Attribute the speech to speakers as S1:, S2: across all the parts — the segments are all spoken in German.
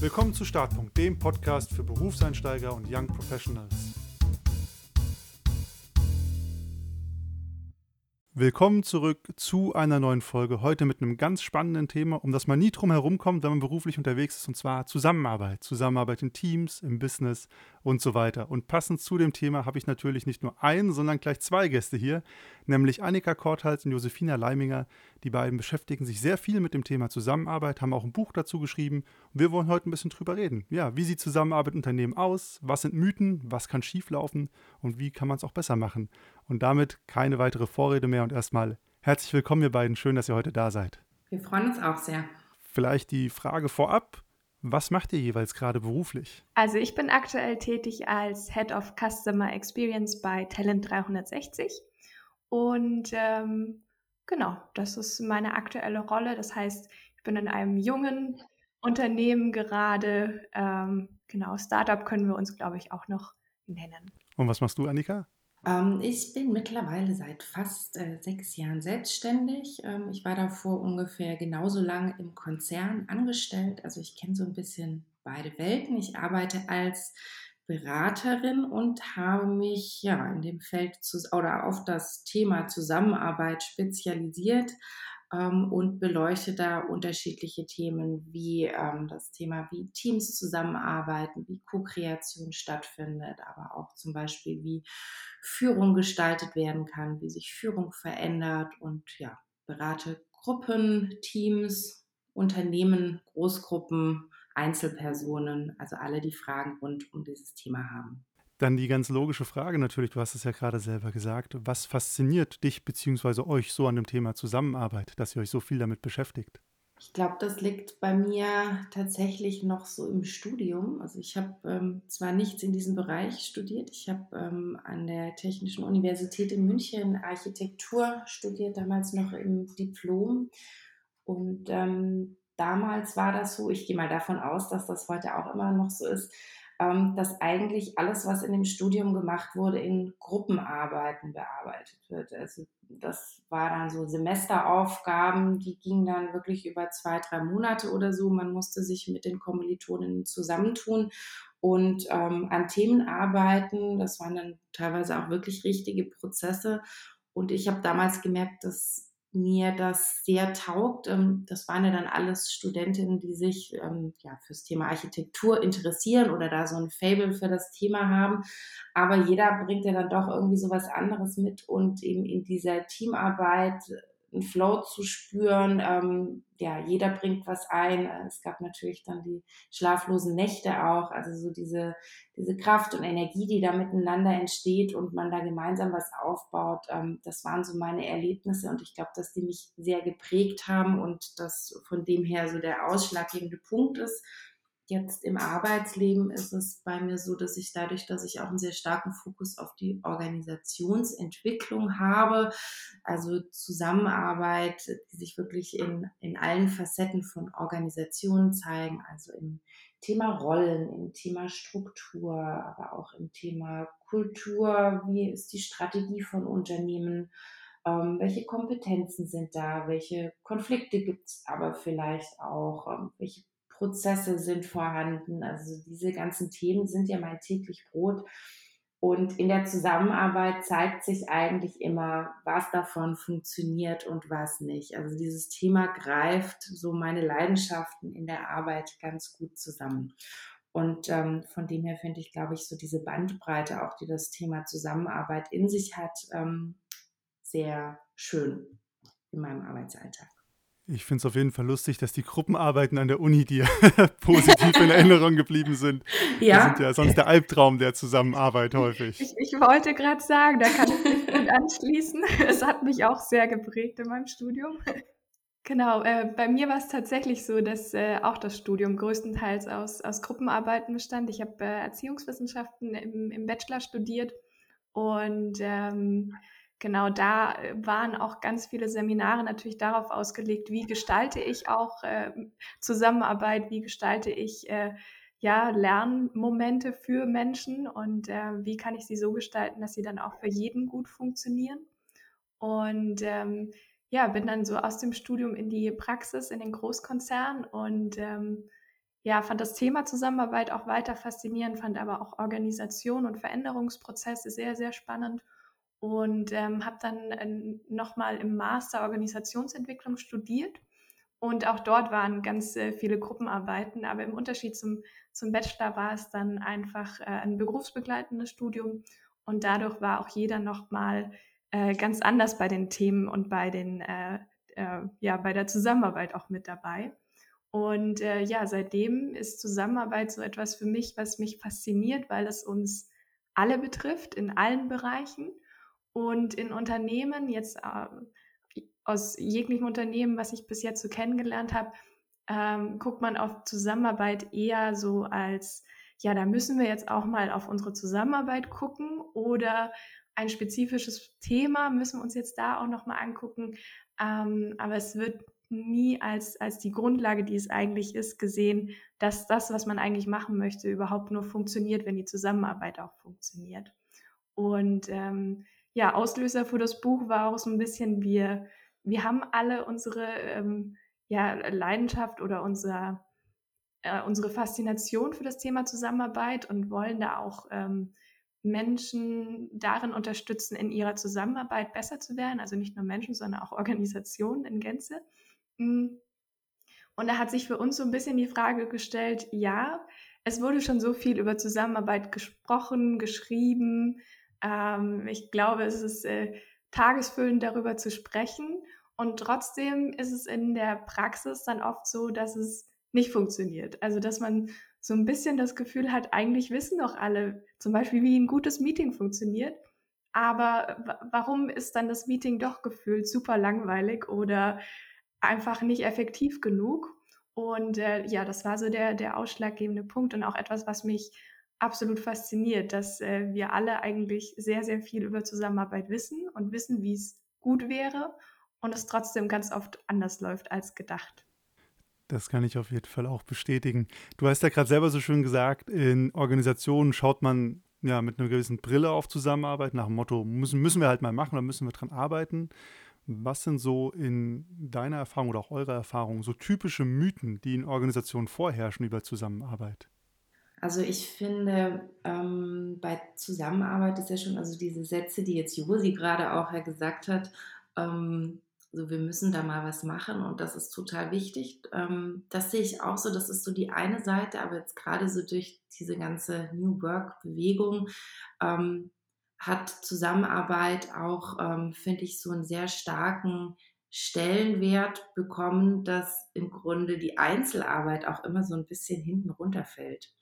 S1: Willkommen zu Startpunkt, dem Podcast für Berufseinsteiger und Young Professionals. Willkommen zurück zu einer neuen Folge. Heute mit einem ganz spannenden Thema, um das man nie drum herum kommt, wenn man beruflich unterwegs ist, und zwar Zusammenarbeit. Zusammenarbeit in Teams, im Business und so weiter. Und passend zu dem Thema habe ich natürlich nicht nur einen, sondern gleich zwei Gäste hier, nämlich Annika Korthals und Josefina Leiminger. Die beiden beschäftigen sich sehr viel mit dem Thema Zusammenarbeit, haben auch ein Buch dazu geschrieben. Und wir wollen heute ein bisschen drüber reden. Ja, wie sieht Zusammenarbeit in Unternehmen aus? Was sind Mythen? Was kann schieflaufen? Und wie kann man es auch besser machen? Und damit keine weitere Vorrede mehr und erstmal herzlich willkommen, ihr beiden. Schön, dass ihr heute da seid.
S2: Wir freuen uns auch sehr.
S1: Vielleicht die Frage vorab. Was macht ihr jeweils gerade beruflich?
S3: Also ich bin aktuell tätig als Head of Customer Experience bei Talent 360 und ähm, genau, das ist meine aktuelle Rolle. Das heißt, ich bin in einem jungen Unternehmen gerade. Ähm, genau, Startup können wir uns, glaube ich, auch noch nennen.
S1: Und was machst du, Annika?
S2: Ähm, ich bin mittlerweile seit fast äh, sechs Jahren selbstständig. Ähm, ich war davor ungefähr genauso lange im Konzern angestellt. Also ich kenne so ein bisschen beide Welten. Ich arbeite als Beraterin und habe mich ja in dem Feld zu, oder auf das Thema Zusammenarbeit spezialisiert ähm, und beleuchte da unterschiedliche Themen wie ähm, das Thema, wie Teams zusammenarbeiten, wie Co-Kreation stattfindet, aber auch zum Beispiel, wie Führung gestaltet werden kann, wie sich Führung verändert und ja, berate Gruppen, Teams, Unternehmen, Großgruppen, Einzelpersonen, also alle, die Fragen rund um dieses Thema haben.
S1: Dann die ganz logische Frage natürlich, du hast es ja gerade selber gesagt, was fasziniert dich bzw. euch so an dem Thema Zusammenarbeit, dass ihr euch so viel damit beschäftigt?
S2: Ich glaube, das liegt bei mir tatsächlich noch so im Studium. Also ich habe ähm, zwar nichts in diesem Bereich studiert, ich habe ähm, an der Technischen Universität in München Architektur studiert, damals noch im Diplom. Und ähm, damals war das so, ich gehe mal davon aus, dass das heute auch immer noch so ist, dass eigentlich alles, was in dem Studium gemacht wurde, in Gruppenarbeiten bearbeitet wird. Also das war dann so Semesteraufgaben, die gingen dann wirklich über zwei, drei Monate oder so. Man musste sich mit den Kommilitonen zusammentun und ähm, an Themen arbeiten. Das waren dann teilweise auch wirklich richtige Prozesse. Und ich habe damals gemerkt, dass mir das sehr taugt. Ähm, das waren ja dann alles Studentinnen, die sich ähm, ja, fürs Thema Architektur interessieren oder da so ein Fable für das Thema haben. Aber jeder bringt ja dann doch irgendwie so was anderes mit und eben in dieser Teamarbeit einen Flow zu spüren. Ähm, ja, jeder bringt was ein. Es gab natürlich dann die schlaflosen Nächte auch, also so diese, diese Kraft und Energie, die da miteinander entsteht und man da gemeinsam was aufbaut. Ähm, das waren so meine Erlebnisse und ich glaube, dass die mich sehr geprägt haben und das von dem her so der ausschlaggebende Punkt ist. Jetzt im Arbeitsleben ist es bei mir so, dass ich dadurch, dass ich auch einen sehr starken Fokus auf die Organisationsentwicklung habe, also Zusammenarbeit, die sich wirklich in, in allen Facetten von Organisationen zeigen, also im Thema Rollen, im Thema Struktur, aber auch im Thema Kultur, wie ist die Strategie von Unternehmen, ähm, welche Kompetenzen sind da, welche Konflikte gibt es aber vielleicht auch, ähm, welche Prozesse sind vorhanden. Also diese ganzen Themen sind ja mein täglich Brot. Und in der Zusammenarbeit zeigt sich eigentlich immer, was davon funktioniert und was nicht. Also dieses Thema greift so meine Leidenschaften in der Arbeit ganz gut zusammen. Und ähm, von dem her finde ich, glaube ich, so diese Bandbreite, auch die das Thema Zusammenarbeit in sich hat, ähm, sehr schön in meinem Arbeitsalltag.
S1: Ich finde es auf jeden Fall lustig, dass die Gruppenarbeiten an der Uni dir positiv in Erinnerung geblieben sind. Ja. Das sind ja sonst der Albtraum der Zusammenarbeit häufig.
S3: Ich, ich wollte gerade sagen, da kann ich mich gut anschließen. Es hat mich auch sehr geprägt in meinem Studium. Genau, äh, bei mir war es tatsächlich so, dass äh, auch das Studium größtenteils aus, aus Gruppenarbeiten bestand. Ich habe äh, Erziehungswissenschaften im, im Bachelor studiert und ähm, genau da äh, waren auch ganz viele Seminare natürlich darauf ausgelegt, wie gestalte ich auch äh, Zusammenarbeit, wie gestalte ich äh, ja, Lernmomente für Menschen und äh, wie kann ich sie so gestalten, dass sie dann auch für jeden gut funktionieren. Und ähm, ja, bin dann so aus dem Studium in die Praxis, in den Großkonzern und ähm, ja, fand das Thema Zusammenarbeit auch weiter faszinierend, fand aber auch Organisation und Veränderungsprozesse sehr, sehr spannend und ähm, habe dann äh, nochmal im Master Organisationsentwicklung studiert. Und auch dort waren ganz äh, viele Gruppenarbeiten, aber im Unterschied zum, zum Bachelor war es dann einfach äh, ein berufsbegleitendes Studium und dadurch war auch jeder nochmal äh, ganz anders bei den Themen und bei den, äh, äh, ja, bei der Zusammenarbeit auch mit dabei. Und äh, ja, seitdem ist Zusammenarbeit so etwas für mich, was mich fasziniert, weil es uns alle betrifft, in allen Bereichen. Und in Unternehmen, jetzt äh, aus jeglichem Unternehmen, was ich bis jetzt so kennengelernt habe, ähm, guckt man auf Zusammenarbeit eher so als, ja, da müssen wir jetzt auch mal auf unsere Zusammenarbeit gucken oder ein spezifisches Thema müssen wir uns jetzt da auch nochmal angucken. Ähm, aber es wird nie als, als die Grundlage, die es eigentlich ist, gesehen, dass das, was man eigentlich machen möchte, überhaupt nur funktioniert, wenn die Zusammenarbeit auch funktioniert. Und ähm, ja, Auslöser für das Buch war auch so ein bisschen, wir, wir haben alle unsere ähm, ja, Leidenschaft oder unser, äh, unsere Faszination für das Thema Zusammenarbeit und wollen da auch ähm, Menschen darin unterstützen, in ihrer Zusammenarbeit besser zu werden. Also nicht nur Menschen, sondern auch Organisationen in Gänze. Mm. Und da hat sich für uns so ein bisschen die Frage gestellt, ja, es wurde schon so viel über Zusammenarbeit gesprochen, geschrieben. Ähm, ich glaube, es ist äh, tagesfüllend darüber zu sprechen. Und trotzdem ist es in der Praxis dann oft so, dass es nicht funktioniert. Also, dass man so ein bisschen das Gefühl hat, eigentlich wissen doch alle, zum Beispiel, wie ein gutes Meeting funktioniert. Aber warum ist dann das Meeting doch gefühlt super langweilig oder einfach nicht effektiv genug. Und äh, ja, das war so der, der ausschlaggebende Punkt und auch etwas, was mich absolut fasziniert, dass äh, wir alle eigentlich sehr, sehr viel über Zusammenarbeit wissen und wissen, wie es gut wäre und es trotzdem ganz oft anders läuft als gedacht.
S1: Das kann ich auf jeden Fall auch bestätigen. Du hast ja gerade selber so schön gesagt, in Organisationen schaut man ja mit einer gewissen Brille auf Zusammenarbeit, nach dem Motto, müssen, müssen wir halt mal machen, da müssen wir dran arbeiten. Was sind so in deiner Erfahrung oder auch eurer Erfahrung so typische Mythen, die in Organisationen vorherrschen über Zusammenarbeit?
S2: Also ich finde, ähm, bei Zusammenarbeit ist ja schon, also diese Sätze, die jetzt Josi gerade auch ja gesagt hat, ähm, so wir müssen da mal was machen und das ist total wichtig. Ähm, das sehe ich auch so, das ist so die eine Seite, aber jetzt gerade so durch diese ganze New Work-Bewegung ähm, hat Zusammenarbeit auch, ähm, finde ich, so einen sehr starken Stellenwert bekommen, dass im Grunde die Einzelarbeit auch immer so ein bisschen hinten runterfällt.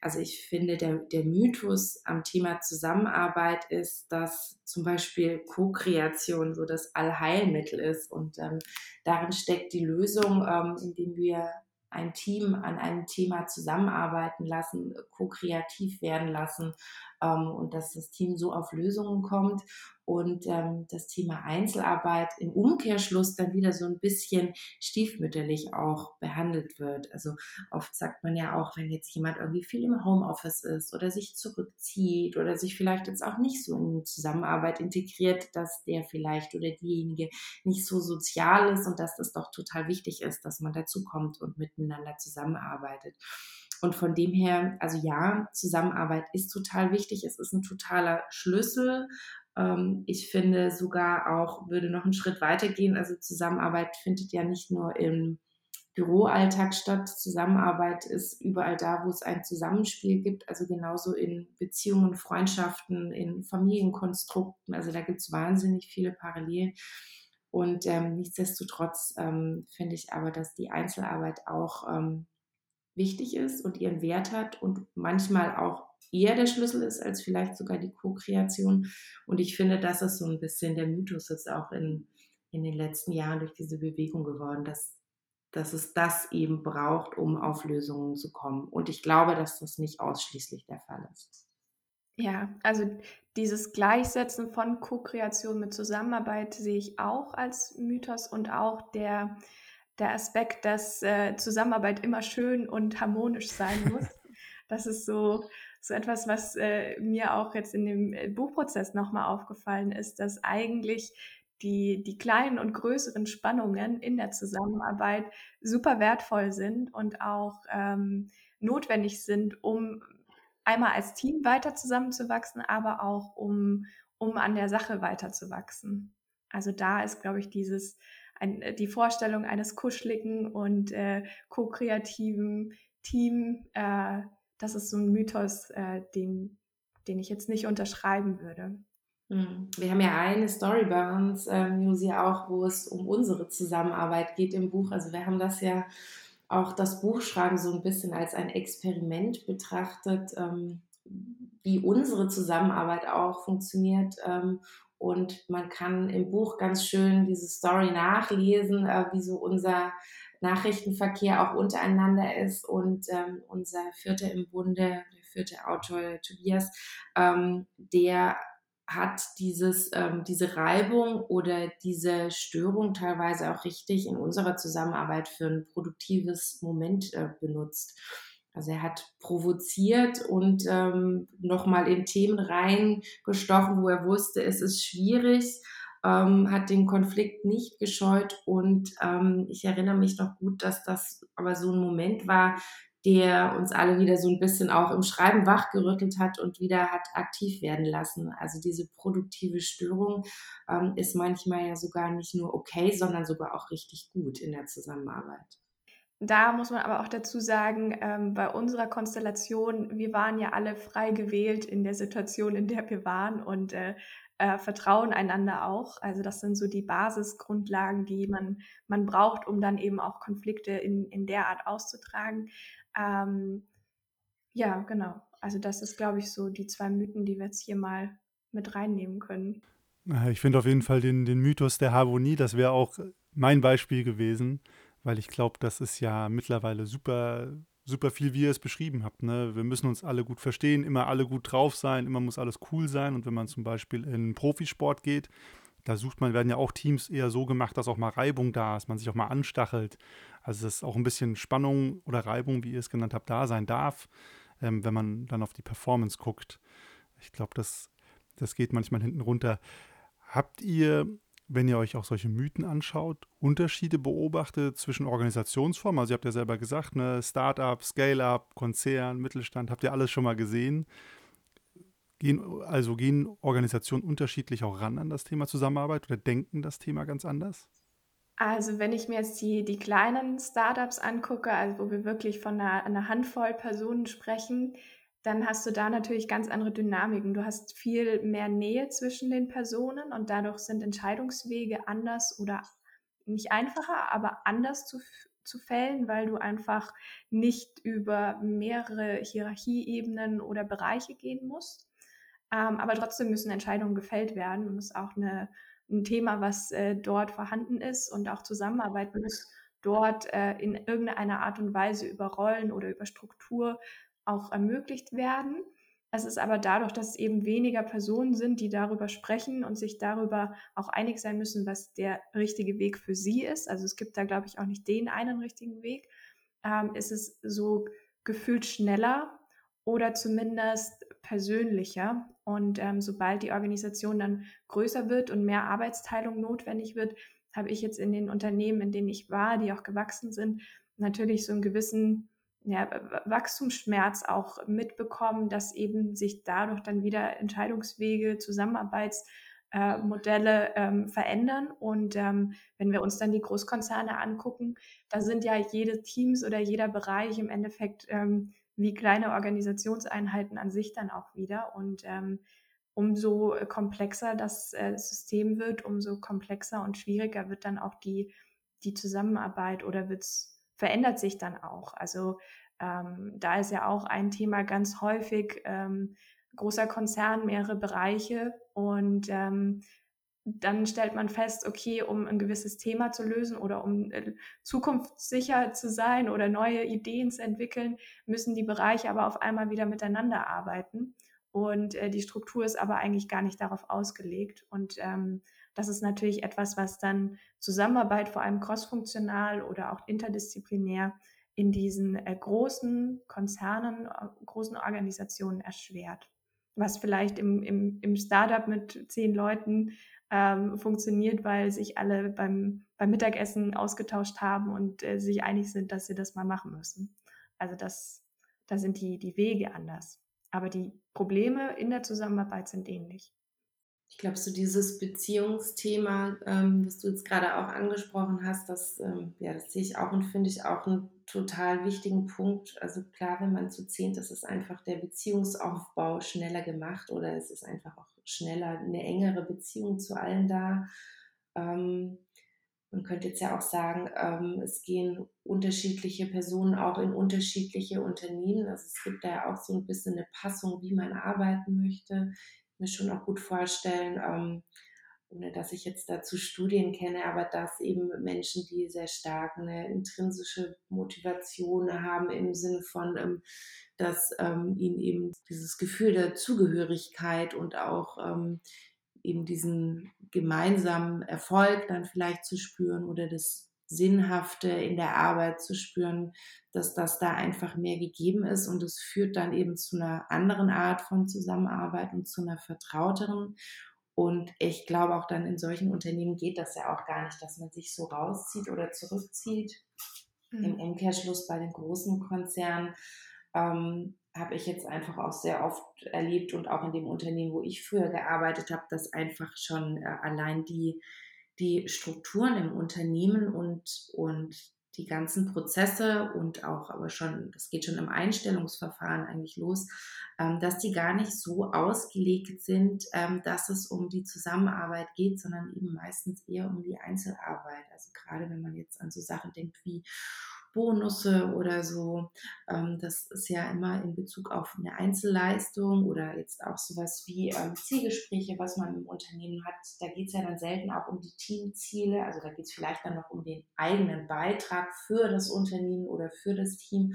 S2: Also ich finde, der, der Mythos am Thema Zusammenarbeit ist, dass zum Beispiel Co-Kreation so das Allheilmittel ist und ähm, darin steckt die Lösung, ähm, indem wir ein Team an einem Thema zusammenarbeiten lassen, ko-kreativ werden lassen ähm, und dass das Team so auf Lösungen kommt und ähm, das Thema Einzelarbeit im Umkehrschluss dann wieder so ein bisschen stiefmütterlich auch behandelt wird. Also oft sagt man ja auch, wenn jetzt jemand irgendwie viel im Homeoffice ist oder sich zurückzieht oder sich vielleicht jetzt auch nicht so in Zusammenarbeit integriert, dass der vielleicht oder diejenige nicht so sozial ist und dass das doch total wichtig ist, dass man dazu kommt und miteinander zusammenarbeitet. Und von dem her, also ja, Zusammenarbeit ist total wichtig. Es ist ein totaler Schlüssel. Ähm, ich finde sogar auch, würde noch einen Schritt weiter gehen. Also Zusammenarbeit findet ja nicht nur im Büroalltag statt. Zusammenarbeit ist überall da, wo es ein Zusammenspiel gibt. Also genauso in Beziehungen, Freundschaften, in Familienkonstrukten. Also da gibt es wahnsinnig viele Parallelen. Und ähm, nichtsdestotrotz ähm, finde ich aber, dass die Einzelarbeit auch ähm, wichtig ist und ihren Wert hat und manchmal auch eher der Schlüssel ist als vielleicht sogar die Co-Kreation. Und ich finde, das ist so ein bisschen der Mythos jetzt auch in, in den letzten Jahren durch diese Bewegung geworden, dass, dass es das eben braucht, um auf Lösungen zu kommen. Und ich glaube, dass das nicht ausschließlich der Fall ist.
S3: Ja, also dieses Gleichsetzen von Co-Kreation mit Zusammenarbeit sehe ich auch als Mythos und auch der der Aspekt, dass äh, Zusammenarbeit immer schön und harmonisch sein muss. das ist so, so etwas, was äh, mir auch jetzt in dem äh, Buchprozess nochmal aufgefallen ist, dass eigentlich die, die kleinen und größeren Spannungen in der Zusammenarbeit super wertvoll sind und auch ähm, notwendig sind, um einmal als Team weiter zusammenzuwachsen, aber auch um, um an der Sache weiterzuwachsen. Also da ist, glaube ich, dieses ein, die Vorstellung eines kuscheligen und äh, ko-kreativen Team, äh, das ist so ein Mythos, äh, den, den ich jetzt nicht unterschreiben würde.
S2: Hm. Wir haben ja eine Story bei uns, ähm, Musi auch, wo es um unsere Zusammenarbeit geht im Buch. Also wir haben das ja auch das Buchschreiben so ein bisschen als ein Experiment betrachtet, ähm, wie unsere Zusammenarbeit auch funktioniert. Ähm, und man kann im Buch ganz schön diese Story nachlesen, äh, wie so unser Nachrichtenverkehr auch untereinander ist. Und ähm, unser Vierter im Bunde, der vierte Autor Tobias, ähm, der hat dieses, ähm, diese Reibung oder diese Störung teilweise auch richtig in unserer Zusammenarbeit für ein produktives Moment äh, benutzt. Also er hat provoziert und ähm, nochmal in Themen reingestochen, wo er wusste, es ist schwierig, ähm, hat den Konflikt nicht gescheut und ähm, ich erinnere mich noch gut, dass das aber so ein Moment war, der uns alle wieder so ein bisschen auch im Schreiben wachgerüttelt hat und wieder hat aktiv werden lassen. Also diese produktive Störung ähm, ist manchmal ja sogar nicht nur okay, sondern sogar auch richtig gut in der Zusammenarbeit.
S3: Da muss man aber auch dazu sagen, ähm, bei unserer Konstellation, wir waren ja alle frei gewählt in der Situation, in der wir waren und äh, äh, vertrauen einander auch. Also das sind so die Basisgrundlagen, die man, man braucht, um dann eben auch Konflikte in, in der Art auszutragen. Ähm, ja, genau. Also das ist, glaube ich, so die zwei Mythen, die wir jetzt hier mal mit reinnehmen können.
S1: Ich finde auf jeden Fall den, den Mythos der Harmonie, das wäre auch mein Beispiel gewesen, weil ich glaube, das ist ja mittlerweile super, super viel, wie ihr es beschrieben habt. Ne? Wir müssen uns alle gut verstehen, immer alle gut drauf sein, immer muss alles cool sein. Und wenn man zum Beispiel in Profisport geht, da sucht man, werden ja auch Teams eher so gemacht, dass auch mal Reibung da ist, man sich auch mal anstachelt. Also dass auch ein bisschen Spannung oder Reibung, wie ihr es genannt habt, da sein darf, ähm, wenn man dann auf die Performance guckt. Ich glaube, das, das geht manchmal hinten runter. Habt ihr, wenn ihr euch auch solche Mythen anschaut, Unterschiede beobachtet zwischen Organisationsformen? Also ihr habt ja selber gesagt, ne, Startup, Scale-up, Konzern, Mittelstand, habt ihr alles schon mal gesehen? Gehen, also gehen Organisationen unterschiedlich auch ran an das Thema Zusammenarbeit oder denken das Thema ganz anders?
S3: Also wenn ich mir jetzt die, die kleinen Startups angucke, also wo wir wirklich von einer, einer Handvoll Personen sprechen, dann hast du da natürlich ganz andere Dynamiken. Du hast viel mehr Nähe zwischen den Personen und dadurch sind Entscheidungswege anders oder nicht einfacher, aber anders zu, zu fällen, weil du einfach nicht über mehrere Hierarchieebenen oder Bereiche gehen musst. Ähm, aber trotzdem müssen Entscheidungen gefällt werden und das ist auch eine, ein Thema, was äh, dort vorhanden ist und auch Zusammenarbeit muss dort äh, in irgendeiner Art und Weise über Rollen oder über Struktur auch ermöglicht werden. Es ist aber dadurch, dass es eben weniger Personen sind, die darüber sprechen und sich darüber auch einig sein müssen, was der richtige Weg für sie ist. Also es gibt da, glaube ich, auch nicht den einen richtigen Weg. Ähm, ist es so gefühlt schneller oder zumindest persönlicher. Und ähm, sobald die Organisation dann größer wird und mehr Arbeitsteilung notwendig wird, habe ich jetzt in den Unternehmen, in denen ich war, die auch gewachsen sind, natürlich so einen gewissen ja, Wachstumsschmerz auch mitbekommen, dass eben sich dadurch dann wieder Entscheidungswege, Zusammenarbeitsmodelle äh, ähm, verändern. Und ähm, wenn wir uns dann die Großkonzerne angucken, da sind ja jede Teams oder jeder Bereich im Endeffekt ähm, wie kleine Organisationseinheiten an sich dann auch wieder. Und ähm, umso komplexer das äh, System wird, umso komplexer und schwieriger wird dann auch die, die Zusammenarbeit oder wird's, verändert sich dann auch. Also ähm, da ist ja auch ein Thema ganz häufig ähm, großer Konzern, mehrere Bereiche und ähm, dann stellt man fest, okay, um ein gewisses Thema zu lösen oder um äh, zukunftssicher zu sein oder neue Ideen zu entwickeln, müssen die Bereiche aber auf einmal wieder miteinander arbeiten. Und äh, die Struktur ist aber eigentlich gar nicht darauf ausgelegt. Und ähm, das ist natürlich etwas, was dann Zusammenarbeit, vor allem crossfunktional oder auch interdisziplinär, in diesen äh, großen Konzernen, äh, großen Organisationen erschwert. Was vielleicht im, im, im Startup mit zehn Leuten ähm, funktioniert, weil sich alle beim, beim Mittagessen ausgetauscht haben und äh, sich einig sind, dass sie das mal machen müssen. Also das, da sind die, die Wege anders. Aber die Probleme in der Zusammenarbeit sind ähnlich.
S2: Ich glaube, so dieses Beziehungsthema, ähm, was du jetzt gerade auch angesprochen hast, das, ähm, ja, das sehe ich auch und finde ich auch einen total wichtigen Punkt. Also klar, wenn man zu zehnt ist, ist einfach der Beziehungsaufbau schneller gemacht oder es ist einfach auch schneller eine engere Beziehung zu allen da. Ähm, man könnte jetzt ja auch sagen, ähm, es gehen unterschiedliche Personen auch in unterschiedliche Unternehmen. Also es gibt da ja auch so ein bisschen eine Passung, wie man arbeiten möchte. Ich mir schon auch gut vorstellen, ähm, ohne dass ich jetzt dazu Studien kenne, aber dass eben Menschen, die sehr stark eine intrinsische Motivation haben im Sinne von, ähm, dass ähm, ihnen eben dieses Gefühl der Zugehörigkeit und auch ähm, eben diesen gemeinsamen Erfolg dann vielleicht zu spüren oder das Sinnhafte in der Arbeit zu spüren, dass das da einfach mehr gegeben ist und es führt dann eben zu einer anderen Art von Zusammenarbeit und zu einer vertrauteren. Und ich glaube auch dann in solchen Unternehmen geht das ja auch gar nicht, dass man sich so rauszieht oder zurückzieht. Mhm. Im Umkehrschluss bei den großen Konzernen ähm, habe ich jetzt einfach auch sehr oft erlebt und auch in dem Unternehmen, wo ich früher gearbeitet habe, dass einfach schon äh, allein die, die Strukturen im Unternehmen und, und die ganzen Prozesse und auch aber schon, das geht schon im Einstellungsverfahren eigentlich los, ähm, dass die gar nicht so ausgelegt sind, ähm, dass es um die Zusammenarbeit geht, sondern eben meistens eher um die Einzelarbeit. Also gerade wenn man jetzt an so Sachen denkt wie Bonusse oder so. Ähm, das ist ja immer in Bezug auf eine Einzelleistung oder jetzt auch sowas wie ähm, Zielgespräche, was man im Unternehmen hat. Da geht es ja dann selten auch um die Teamziele. Also da geht es vielleicht dann noch um den eigenen Beitrag für das Unternehmen oder für das Team.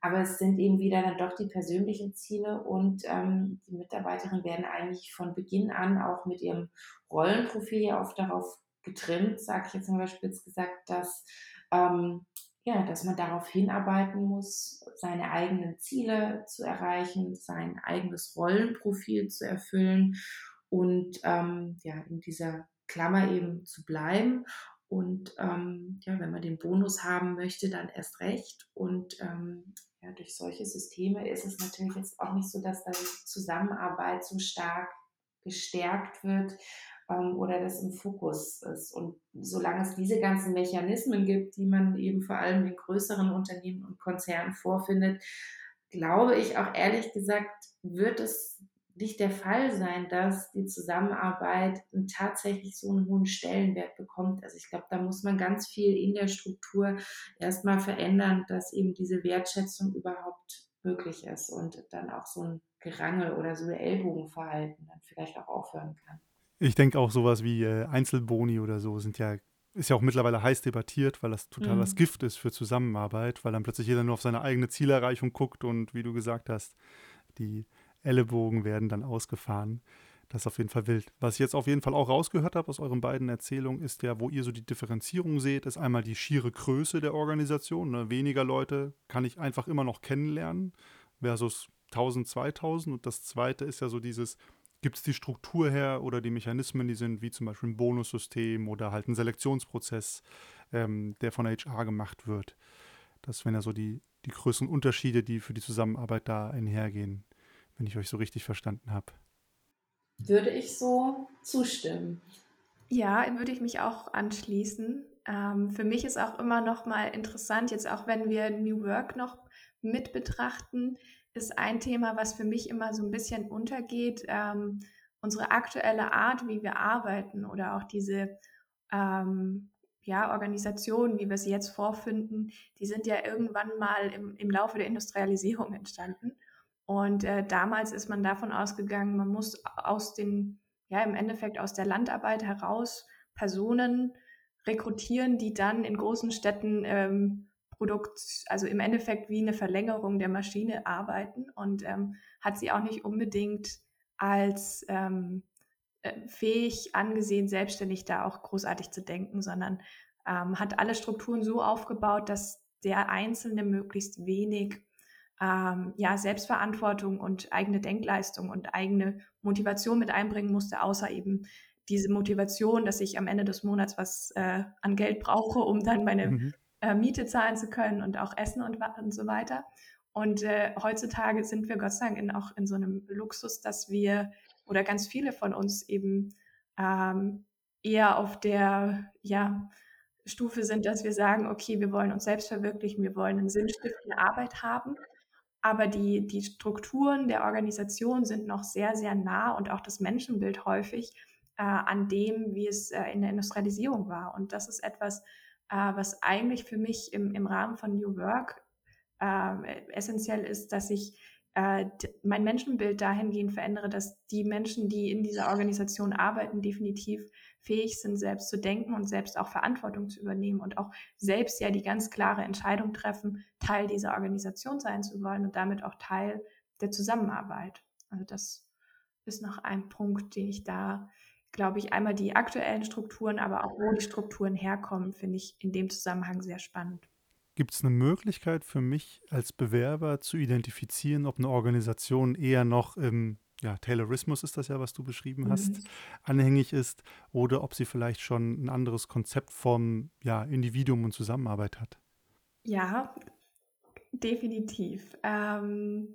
S2: Aber es sind eben wieder dann doch die persönlichen Ziele und ähm, die Mitarbeiterinnen werden eigentlich von Beginn an auch mit ihrem Rollenprofil ja oft darauf getrimmt, sage ich jetzt mal spitz gesagt, dass ähm, ja, dass man darauf hinarbeiten muss, seine eigenen Ziele zu erreichen, sein eigenes Rollenprofil zu erfüllen und ähm, ja, in dieser Klammer eben zu bleiben. Und ähm, ja, wenn man den Bonus haben möchte, dann erst recht. Und ähm, ja, durch solche Systeme ist es natürlich jetzt auch nicht so, dass da die Zusammenarbeit so stark gestärkt wird, ähm, oder das im Fokus ist. Und solange es diese ganzen Mechanismen gibt, die man eben vor allem in größeren Unternehmen und Konzernen vorfindet, glaube ich auch ehrlich gesagt, wird es nicht der Fall sein, dass die Zusammenarbeit tatsächlich so einen hohen Stellenwert bekommt. Also ich glaube, da muss man ganz viel in der Struktur erstmal verändern, dass eben diese Wertschätzung überhaupt möglich ist und dann auch so ein Gerangel oder so ein Ellbogenverhalten dann vielleicht auch aufhören kann.
S1: Ich denke auch sowas wie äh, Einzelboni oder so sind ja, ist ja auch mittlerweile heiß debattiert, weil das total mhm. das Gift ist für Zusammenarbeit, weil dann plötzlich jeder nur auf seine eigene Zielerreichung guckt und wie du gesagt hast, die Ellenbogen werden dann ausgefahren. Das ist auf jeden Fall wild. Was ich jetzt auf jeden Fall auch rausgehört habe aus euren beiden Erzählungen, ist ja, wo ihr so die Differenzierung seht, ist einmal die schiere Größe der Organisation. Ne? Weniger Leute kann ich einfach immer noch kennenlernen versus 1000, 2000. Und das zweite ist ja so dieses, gibt es die Struktur her oder die Mechanismen, die sind, wie zum Beispiel ein Bonussystem oder halt ein Selektionsprozess, ähm, der von HR gemacht wird. Das wären ja so die, die größeren Unterschiede, die für die Zusammenarbeit da einhergehen, wenn ich euch so richtig verstanden habe.
S2: Würde ich so zustimmen.
S3: Ja, würde ich mich auch anschließen. Ähm, für mich ist auch immer noch mal interessant, jetzt auch wenn wir New Work noch mit betrachten, ist ein Thema, was für mich immer so ein bisschen untergeht. Ähm, unsere aktuelle Art, wie wir arbeiten oder auch diese ähm, ja, Organisationen, wie wir sie jetzt vorfinden, die sind ja irgendwann mal im, im Laufe der Industrialisierung entstanden. Und äh, damals ist man davon ausgegangen, man muss aus den, ja, im Endeffekt aus der Landarbeit heraus Personen rekrutieren, die dann in großen Städten ähm, Produkt, also im Endeffekt wie eine Verlängerung der Maschine arbeiten und ähm, hat sie auch nicht unbedingt als ähm, äh, fähig angesehen, selbstständig da auch großartig zu denken, sondern ähm, hat alle Strukturen so aufgebaut, dass der Einzelne möglichst wenig ähm, ja, Selbstverantwortung und eigene Denkleistung und eigene Motivation mit einbringen musste, außer eben diese Motivation, dass ich am Ende des Monats was äh, an Geld brauche, um dann meine mhm. Äh, Miete zahlen zu können und auch Essen und, und so weiter. Und äh, heutzutage sind wir Gott sei Dank in, auch in so einem Luxus, dass wir oder ganz viele von uns eben ähm, eher auf der ja, Stufe sind, dass wir sagen, okay, wir wollen uns selbst verwirklichen, wir wollen eine sinnstiftende Arbeit haben. Aber die, die Strukturen der Organisation sind noch sehr, sehr nah und auch das Menschenbild häufig äh, an dem, wie es äh, in der Industrialisierung war. Und das ist etwas, äh, was eigentlich für mich im, im Rahmen von New Work äh, essentiell ist, dass ich äh, mein Menschenbild dahingehend verändere, dass die Menschen, die in dieser Organisation arbeiten, definitiv fähig sind, selbst zu denken und selbst auch Verantwortung zu übernehmen und auch selbst ja die ganz klare Entscheidung treffen, Teil dieser Organisation sein zu wollen und damit auch Teil der Zusammenarbeit. Also das ist noch ein Punkt, den ich da, glaube ich, einmal die aktuellen Strukturen, aber auch wo die Strukturen herkommen, finde ich in dem Zusammenhang sehr spannend.
S1: Gibt es eine Möglichkeit für mich als Bewerber zu identifizieren, ob eine Organisation eher noch im ja, Taylorismus ist das ja, was du beschrieben hast, mhm. anhängig ist oder ob sie vielleicht schon ein anderes Konzept vom ja, Individuum und Zusammenarbeit hat?
S3: Ja, definitiv. Ähm,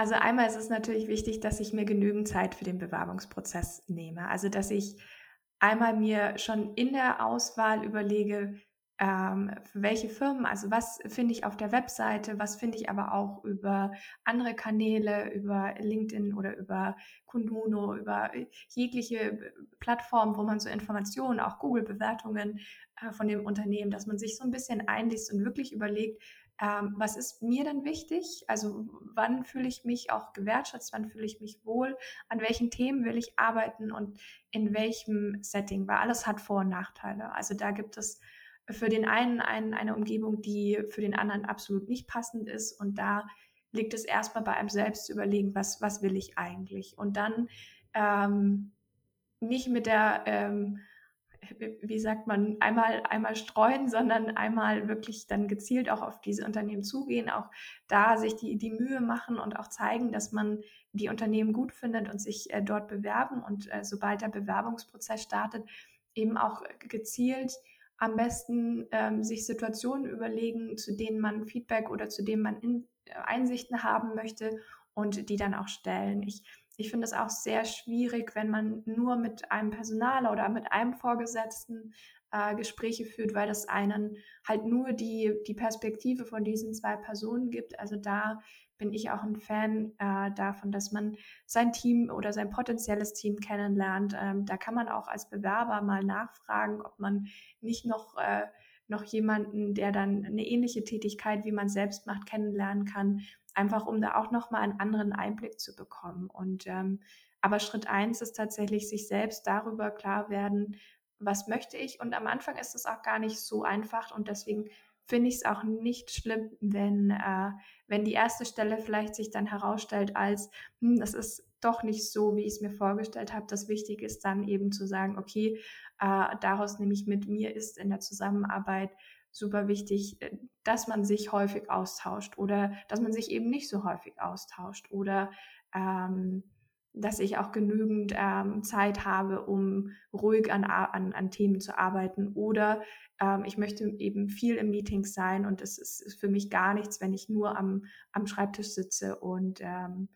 S3: also einmal ist es natürlich wichtig, dass ich mir genügend Zeit für den Bewerbungsprozess nehme. Also dass ich einmal mir schon in der Auswahl überlege, ähm, für welche Firmen, also was finde ich auf der Webseite, was finde ich aber auch über andere Kanäle, über LinkedIn oder über Kunduno, über jegliche Plattformen, wo man so Informationen, auch Google-Bewertungen äh, von dem Unternehmen, dass man sich so ein bisschen einliest und wirklich überlegt, ähm, was ist mir dann wichtig? Also wann fühle ich mich auch gewertschätzt, wann fühle ich mich wohl, an welchen Themen will ich arbeiten und in welchem Setting, weil alles hat Vor- und Nachteile. Also da gibt es für den einen ein, eine Umgebung, die für den anderen absolut nicht passend ist. Und da liegt es erstmal bei einem selbst zu überlegen, was, was will ich eigentlich? Und dann ähm, nicht mit der, ähm, wie sagt man, einmal, einmal streuen, sondern einmal wirklich dann gezielt auch auf diese Unternehmen zugehen, auch da sich die, die Mühe machen und auch zeigen, dass man die Unternehmen gut findet und sich äh, dort bewerben und äh, sobald der Bewerbungsprozess startet, eben auch gezielt am besten ähm, sich Situationen überlegen, zu denen man Feedback oder zu denen man in, äh, Einsichten haben möchte und die dann auch stellen. Ich, ich finde es auch sehr schwierig, wenn man nur mit einem Personaler oder mit einem Vorgesetzten äh, Gespräche führt, weil das einen halt nur die, die Perspektive von diesen zwei Personen gibt. Also da bin ich auch ein Fan äh, davon, dass man sein Team oder sein potenzielles Team kennenlernt. Ähm, da kann man auch als Bewerber mal nachfragen, ob man nicht noch, äh, noch jemanden, der dann eine ähnliche Tätigkeit wie man selbst macht, kennenlernen kann, einfach um da auch nochmal einen anderen Einblick zu bekommen. Und ähm, aber Schritt eins ist tatsächlich, sich selbst darüber klar werden, was möchte ich. Und am Anfang ist es auch gar nicht so einfach und deswegen finde ich es auch nicht schlimm, wenn, äh, wenn die erste Stelle vielleicht sich dann herausstellt als, hm, das ist doch nicht so, wie ich es mir vorgestellt habe. Das Wichtige ist dann eben zu sagen, okay, äh, daraus nehme ich mit, mir ist in der Zusammenarbeit super wichtig, äh, dass man sich häufig austauscht oder dass man sich eben nicht so häufig austauscht oder ähm, dass ich auch genügend ähm, Zeit habe, um ruhig an, an, an Themen zu arbeiten. Oder ähm, ich möchte eben viel im Meetings sein und es ist, ist, für mich gar nichts, wenn ich nur am, am Schreibtisch sitze und ähm,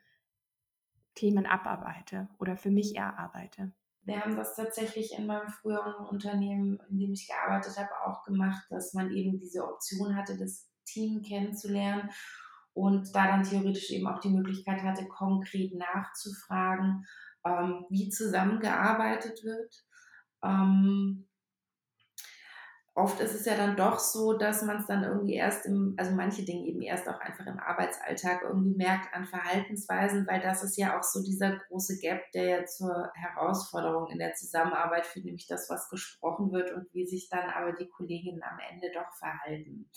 S3: Themen abarbeite oder für mich erarbeite.
S2: Wir haben das tatsächlich in meinem früheren Unternehmen, in dem ich gearbeitet habe, auch gemacht, dass man eben diese Option hatte, das Team kennenzulernen und da dann theoretisch eben auch die Möglichkeit hatte, konkret nachzufragen, ähm, wie zusammengearbeitet wird. Ähm, oft ist es ja dann doch so, dass man es dann irgendwie erst im, also manche Dinge eben erst auch einfach im Arbeitsalltag irgendwie merkt an Verhaltensweisen, weil das ist ja auch so dieser große Gap, der ja zur Herausforderung in der Zusammenarbeit führt, nämlich das, was gesprochen wird und wie sich dann aber die Kolleginnen am Ende doch verhalten.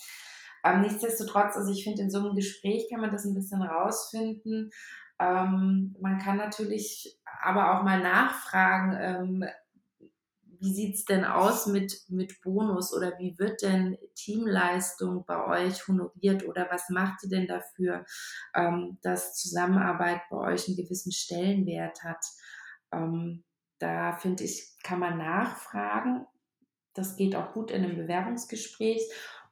S2: Ähm, nichtsdestotrotz, also ich finde, in so einem Gespräch kann man das ein bisschen rausfinden. Ähm, man kann natürlich aber auch mal nachfragen, ähm, wie sieht es denn aus mit, mit Bonus oder wie wird denn Teamleistung bei euch honoriert oder was macht ihr denn dafür, ähm, dass Zusammenarbeit bei euch einen gewissen Stellenwert hat? Ähm, da finde ich, kann man nachfragen. Das geht auch gut in einem Bewerbungsgespräch.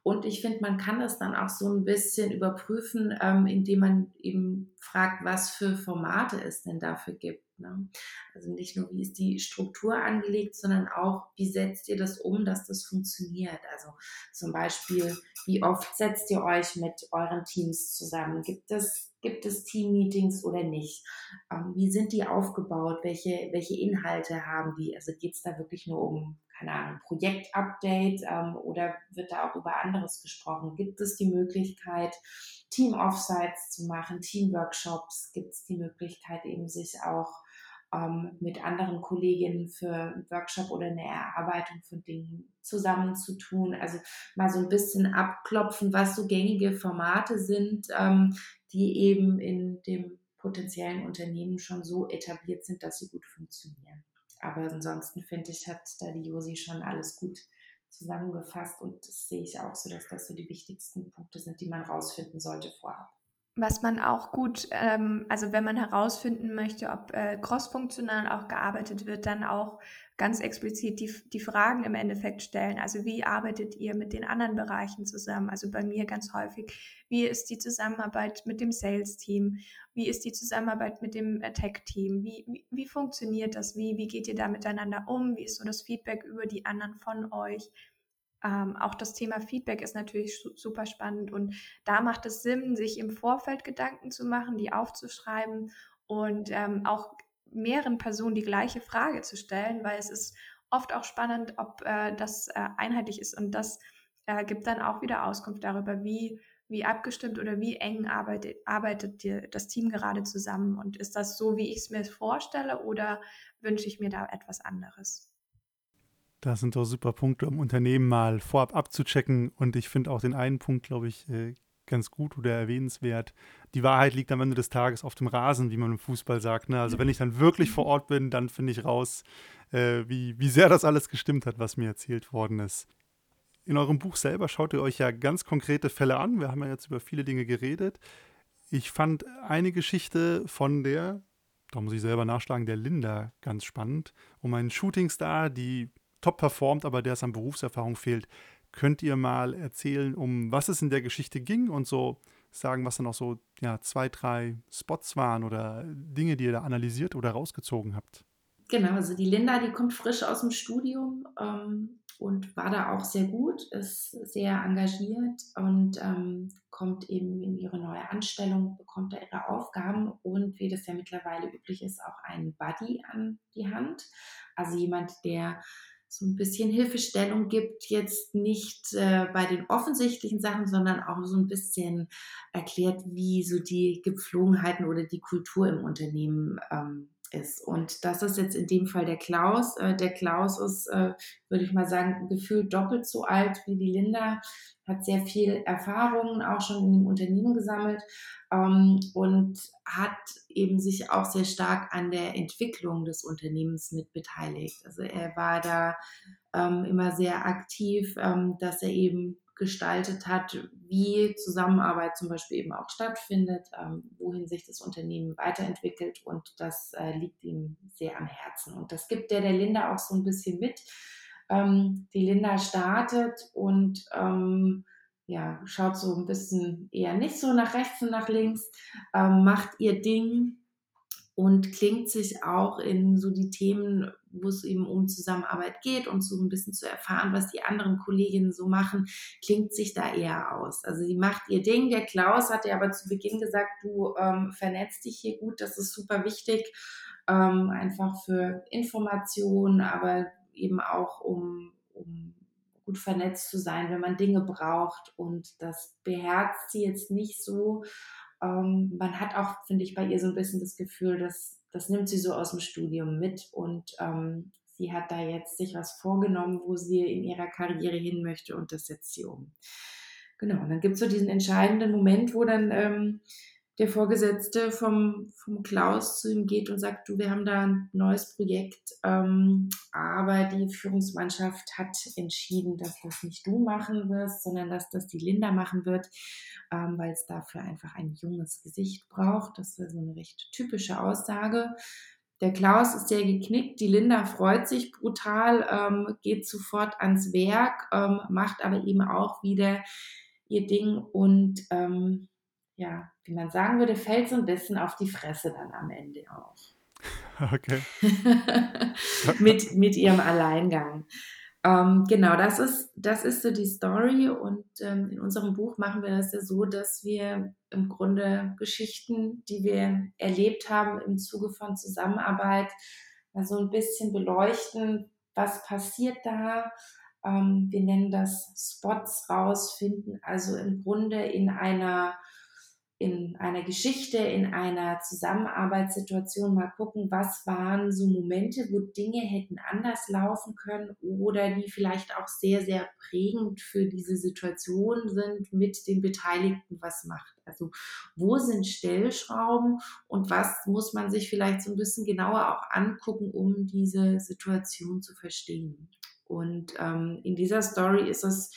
S2: Und ich finde, man kann das dann auch so ein bisschen überprüfen, ähm, indem man eben fragt, was für Formate es denn dafür gibt. Ne? Also nicht nur, wie ist die Struktur angelegt, sondern auch, wie setzt ihr das um, dass das funktioniert. Also zum Beispiel, wie oft setzt ihr euch mit euren Teams zusammen? Gibt es, gibt es Team-Meetings oder nicht? Ähm, wie sind die aufgebaut? Welche, welche Inhalte haben die? Also geht es da wirklich nur um keine Ahnung, Projektupdate ähm, oder wird da auch über anderes gesprochen? Gibt es die Möglichkeit, Team-Offsites zu machen, Team-Workshops? Gibt es die Möglichkeit, eben sich auch ähm, mit anderen Kolleginnen für einen Workshop oder eine Erarbeitung von Dingen zusammenzutun? Also mal so ein bisschen abklopfen, was so gängige Formate sind, ähm, die eben in dem potenziellen Unternehmen schon so etabliert sind, dass sie gut funktionieren. Aber ansonsten finde ich, hat da die Josi schon alles gut zusammengefasst und das sehe ich auch so, dass das so die wichtigsten Punkte sind, die man rausfinden sollte vorab.
S3: Was man auch gut, ähm, also wenn man herausfinden möchte, ob äh, crossfunktional auch gearbeitet wird, dann auch ganz explizit die, die Fragen im Endeffekt stellen. Also wie arbeitet ihr mit den anderen Bereichen zusammen? Also bei mir ganz häufig, wie ist die Zusammenarbeit mit dem Sales-Team? Wie ist die Zusammenarbeit mit dem Tech-Team? Wie, wie, wie funktioniert das? Wie, wie geht ihr da miteinander um? Wie ist so das Feedback über die anderen von euch? Ähm, auch das Thema Feedback ist natürlich super spannend und da macht es Sinn, sich im Vorfeld Gedanken zu machen, die aufzuschreiben und ähm, auch mehreren Personen die gleiche Frage zu stellen, weil es ist oft auch spannend, ob äh, das äh, einheitlich ist und das äh, gibt dann auch wieder Auskunft darüber, wie, wie abgestimmt oder wie eng arbeitet, arbeitet die, das Team gerade zusammen und ist das so, wie ich es mir vorstelle oder wünsche ich mir da etwas anderes?
S1: Das sind doch super Punkte, um Unternehmen mal vorab abzuchecken. Und ich finde auch den einen Punkt, glaube ich, äh, ganz gut oder erwähnenswert. Die Wahrheit liegt am Ende des Tages auf dem Rasen, wie man im Fußball sagt. Ne? Also wenn ich dann wirklich vor Ort bin, dann finde ich raus, äh, wie, wie sehr das alles gestimmt hat, was mir erzählt worden ist. In eurem Buch selber schaut ihr euch ja ganz konkrete Fälle an. Wir haben ja jetzt über viele Dinge geredet. Ich fand eine Geschichte von der, da muss ich selber nachschlagen, der Linda ganz spannend, um einen Shootingstar, die top performt, aber der es an Berufserfahrung fehlt. Könnt ihr mal erzählen, um was es in der Geschichte ging und so sagen, was dann auch so ja, zwei, drei Spots waren oder Dinge, die ihr da analysiert oder rausgezogen habt?
S2: Genau, also die Linda, die kommt frisch aus dem Studium ähm, und war da auch sehr gut, ist sehr engagiert und ähm, kommt eben in ihre neue Anstellung, bekommt da ihre Aufgaben und wie das ja mittlerweile üblich ist, auch einen Buddy an die Hand. Also jemand, der so ein bisschen Hilfestellung gibt, jetzt nicht äh, bei den offensichtlichen Sachen, sondern auch so ein bisschen erklärt, wie so die Gepflogenheiten oder die Kultur im Unternehmen ähm, ist. Und das ist jetzt in dem Fall der Klaus. Äh, der Klaus ist, äh, würde ich mal sagen, gefühlt doppelt so alt wie die Linda, hat sehr viel Erfahrungen auch schon in dem Unternehmen gesammelt ähm, und hat eben sich auch sehr stark an der Entwicklung des Unternehmens mit beteiligt. Also er war da ähm, immer sehr aktiv, ähm, dass er eben gestaltet hat, wie Zusammenarbeit zum Beispiel eben auch stattfindet, ähm, wohin sich das Unternehmen weiterentwickelt und das äh, liegt ihm sehr am Herzen. Und das gibt der der Linda auch so ein bisschen mit. Ähm, die Linda startet und ähm, ja, schaut so ein bisschen eher nicht so nach rechts und nach links, ähm, macht ihr Ding und klingt sich auch in so die Themen, wo es eben um Zusammenarbeit geht und so ein bisschen zu erfahren, was die anderen Kolleginnen so machen, klingt sich da eher aus. Also sie macht ihr Ding. Der Klaus hat ja aber zu Beginn gesagt, du ähm, vernetzt dich hier gut, das ist super wichtig, ähm, einfach für Informationen, aber eben auch um, um gut vernetzt zu sein, wenn man Dinge braucht. Und das beherzt sie jetzt nicht so. Ähm, man hat auch, finde ich, bei ihr so ein bisschen das Gefühl, dass das nimmt sie so aus dem Studium mit und ähm, sie hat da jetzt sich was vorgenommen, wo sie in ihrer Karriere hin möchte und das setzt sie um. Genau, und dann gibt es so diesen entscheidenden Moment, wo dann ähm, der Vorgesetzte vom, vom Klaus zu ihm geht und sagt, du, wir haben da ein neues Projekt, ähm, aber die Führungsmannschaft hat entschieden, dass das nicht du machen wirst, sondern dass das die Linda machen wird, ähm, weil es dafür einfach ein junges Gesicht braucht. Das ist so eine recht typische Aussage. der Klaus ist sehr geknickt, die Linda freut sich brutal, ähm, geht sofort ans Werk, ähm, macht aber eben auch wieder ihr Ding und ähm, ja, wie man sagen würde, fällt so ein bisschen auf die Fresse dann am Ende auch.
S1: Okay.
S2: mit, mit ihrem Alleingang. Ähm, genau, das ist, das ist so die Story und ähm, in unserem Buch machen wir das ja so, dass wir im Grunde Geschichten, die wir erlebt haben im Zuge von Zusammenarbeit, mal so ein bisschen beleuchten, was passiert da. Ähm, wir nennen das Spots rausfinden, also im Grunde in einer in einer Geschichte, in einer Zusammenarbeitssituation mal gucken, was waren so Momente, wo Dinge hätten anders laufen können oder die vielleicht auch sehr, sehr prägend für diese Situation sind, mit den Beteiligten was macht. Also wo sind Stellschrauben und was muss man sich vielleicht so ein bisschen genauer auch angucken, um diese Situation zu verstehen. Und ähm, in dieser Story ist es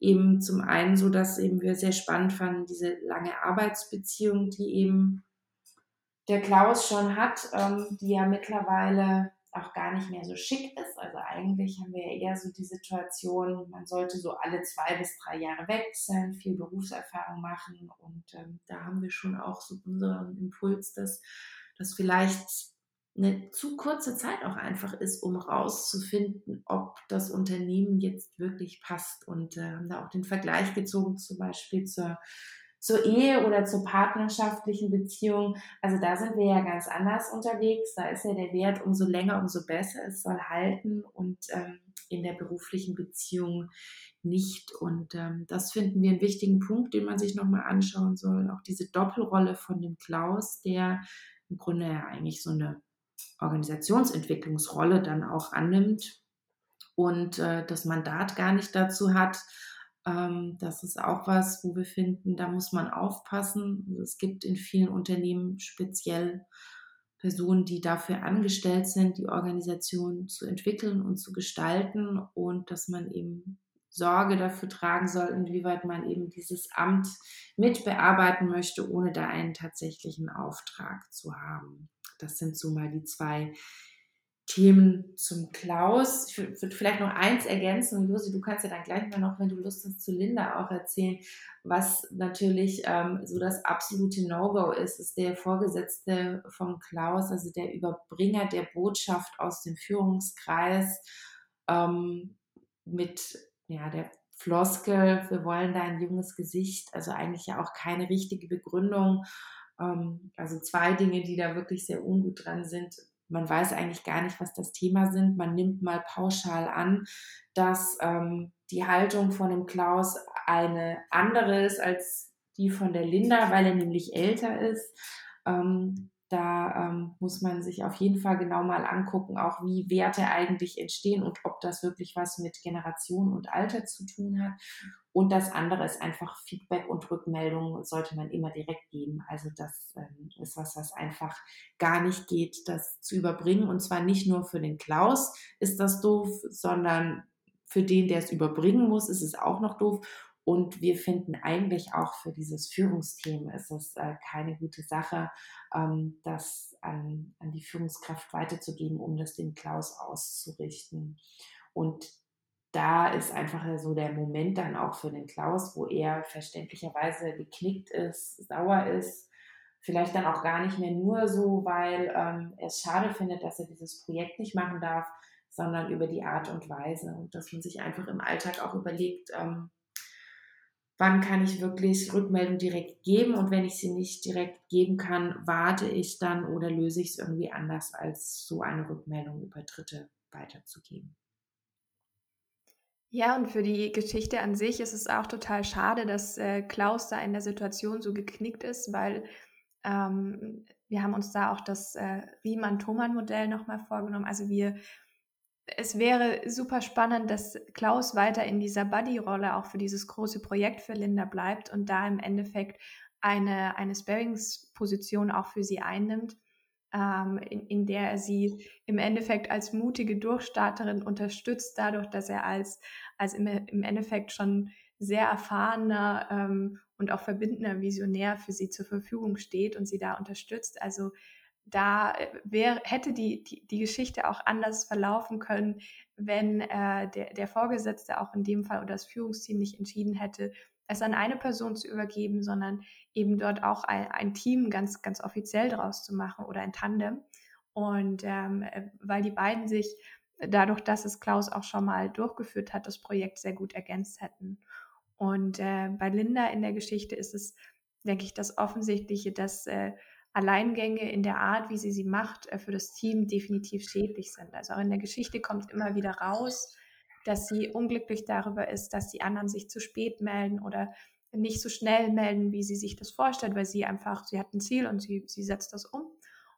S2: eben zum einen so, dass eben wir sehr spannend fanden, diese lange Arbeitsbeziehung, die eben der Klaus schon hat, ähm, die ja mittlerweile auch gar nicht mehr so schick ist. Also eigentlich haben wir ja eher so die Situation, man sollte so alle zwei bis drei Jahre wechseln, viel Berufserfahrung machen und ähm, da haben wir schon auch so unseren Impuls, dass, dass vielleicht eine zu kurze Zeit auch einfach ist, um rauszufinden, ob das Unternehmen jetzt wirklich passt. Und äh, haben da auch den Vergleich gezogen, zum Beispiel zur, zur Ehe oder zur partnerschaftlichen Beziehung. Also da sind wir ja ganz anders unterwegs. Da ist ja der Wert umso länger, umso besser. Es soll halten und ähm, in der beruflichen Beziehung nicht. Und ähm, das finden wir einen wichtigen Punkt, den man sich nochmal anschauen soll. Auch diese Doppelrolle von dem Klaus, der im Grunde ja eigentlich so eine Organisationsentwicklungsrolle dann auch annimmt und äh, das Mandat gar nicht dazu hat. Ähm, das ist auch was, wo wir finden, da muss man aufpassen. Also es gibt in vielen Unternehmen speziell Personen, die dafür angestellt sind, die Organisation zu entwickeln und zu gestalten und dass man eben Sorge dafür tragen soll, inwieweit man eben dieses Amt mitbearbeiten möchte, ohne da einen tatsächlichen Auftrag zu haben. Das sind so mal die zwei Themen zum Klaus. Ich würde vielleicht noch eins ergänzen. Josi, du kannst ja dann gleich mal noch, wenn du Lust hast, zu Linda auch erzählen, was natürlich ähm, so das absolute No-Go ist, ist der Vorgesetzte vom Klaus, also der Überbringer der Botschaft aus dem Führungskreis ähm, mit ja, der Floskel, wir wollen da ein junges Gesicht, also eigentlich ja auch keine richtige Begründung. Ähm, also zwei Dinge, die da wirklich sehr ungut dran sind. Man weiß eigentlich gar nicht, was das Thema sind. Man nimmt mal pauschal an, dass ähm, die Haltung von dem Klaus eine andere ist als die von der Linda, weil er nämlich älter ist. Ähm, da ähm, muss man sich auf jeden Fall genau mal angucken, auch wie Werte eigentlich entstehen und ob das wirklich was mit Generation und Alter zu tun hat. Und das andere ist einfach Feedback und Rückmeldung sollte man immer direkt geben. Also das ähm, ist was, was einfach gar nicht geht, das zu überbringen. Und zwar nicht nur für den Klaus ist das doof, sondern für den, der es überbringen muss, ist es auch noch doof. Und wir finden eigentlich auch für dieses Führungsthema ist es äh, keine gute Sache, ähm, das an, an die Führungskraft weiterzugeben, um das dem Klaus auszurichten. Und da ist einfach so der Moment dann auch für den Klaus, wo er verständlicherweise geknickt ist, sauer ist, vielleicht dann auch gar nicht mehr nur so, weil ähm, er es schade findet, dass er dieses Projekt nicht machen darf, sondern über die Art und Weise. Und dass man sich einfach im Alltag auch überlegt, ähm, wann kann ich wirklich Rückmeldung direkt geben? Und wenn ich sie nicht direkt geben kann, warte ich dann oder löse ich es irgendwie anders, als so eine Rückmeldung über Dritte weiterzugeben.
S3: Ja, und für die Geschichte an sich ist es auch total schade, dass äh, Klaus da in der Situation so geknickt ist, weil ähm, wir haben uns da auch das äh, Riemann-Thomann-Modell nochmal vorgenommen. Also wir es wäre super spannend, dass Klaus weiter in dieser Buddy-Rolle auch für dieses große Projekt für Linda bleibt und da im Endeffekt eine, eine Sparings-Position auch für sie einnimmt, ähm, in, in der er sie im Endeffekt als mutige Durchstarterin unterstützt, dadurch, dass er als, als im, im Endeffekt schon sehr erfahrener ähm, und auch verbindender Visionär für sie zur Verfügung steht und sie da unterstützt. Also da äh, wär, hätte die, die, die Geschichte auch anders verlaufen können, wenn äh, der, der Vorgesetzte auch in dem Fall oder das Führungsteam nicht entschieden hätte, es an eine Person zu übergeben, sondern eben dort auch ein, ein Team ganz, ganz offiziell draus zu machen oder ein Tandem. Und ähm, äh, weil die beiden sich dadurch, dass es Klaus auch schon mal durchgeführt hat, das Projekt sehr gut ergänzt hätten. Und äh, bei Linda in der Geschichte ist es, denke ich, das Offensichtliche, dass äh, Alleingänge in der Art, wie sie sie macht, äh, für das Team definitiv schädlich sind. Also auch in der Geschichte kommt immer wieder raus, dass sie unglücklich darüber ist, dass die anderen sich zu spät melden oder nicht so schnell melden, wie sie sich das vorstellt, weil sie einfach, sie hat ein Ziel und sie, sie setzt das um.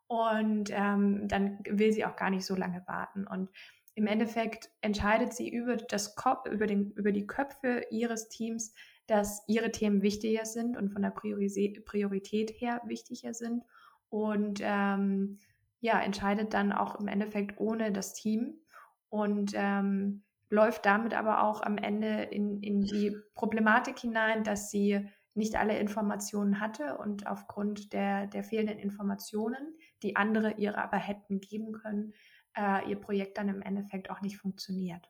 S3: Und ähm, dann will sie auch gar nicht so lange warten. Und im Endeffekt entscheidet sie über, das Kopf, über, den, über die Köpfe ihres Teams, dass ihre Themen wichtiger sind und von der Priorität her wichtiger sind und ähm, ja, entscheidet dann auch im Endeffekt ohne das Team und ähm, läuft damit aber auch am Ende in, in die Problematik hinein, dass sie nicht alle Informationen hatte und aufgrund der, der fehlenden Informationen, die andere ihr aber hätten geben können, äh, ihr Projekt dann im Endeffekt auch nicht funktioniert.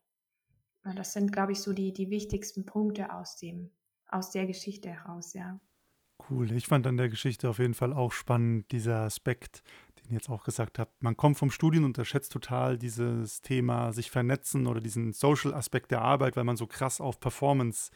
S3: Das sind, glaube ich, so die, die wichtigsten Punkte aus dem, aus der Geschichte heraus, ja.
S1: Cool. Ich fand an der Geschichte auf jeden Fall auch spannend, dieser Aspekt, jetzt auch gesagt habt. Man kommt vom Studium und unterschätzt total dieses Thema sich vernetzen oder diesen Social-Aspekt der Arbeit, weil man so krass auf Performance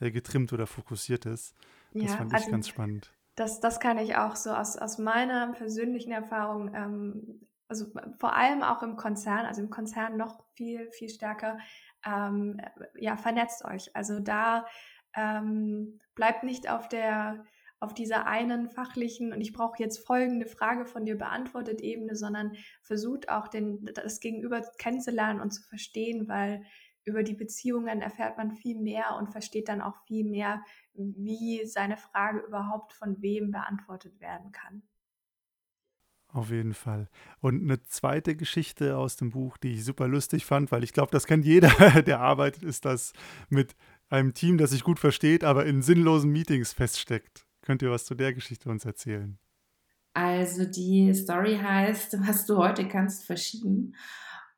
S1: äh, getrimmt oder fokussiert ist. Das ja, fand ich also ganz spannend.
S3: Das, das kann ich auch so aus, aus meiner persönlichen Erfahrung, ähm, also vor allem auch im Konzern, also im Konzern noch viel, viel stärker, ähm, ja, vernetzt euch. Also da ähm, bleibt nicht auf der auf dieser einen fachlichen und ich brauche jetzt folgende Frage von dir beantwortet Ebene, sondern versucht auch den, das Gegenüber kennenzulernen und zu verstehen, weil über die Beziehungen erfährt man viel mehr und versteht dann auch viel mehr, wie seine Frage überhaupt von wem beantwortet werden kann.
S1: Auf jeden Fall. Und eine zweite Geschichte aus dem Buch, die ich super lustig fand, weil ich glaube, das kennt jeder, der arbeitet, ist das mit einem Team, das sich gut versteht, aber in sinnlosen Meetings feststeckt. Könnt ihr was zu der Geschichte uns erzählen?
S2: Also die Story heißt, was du heute kannst verschieben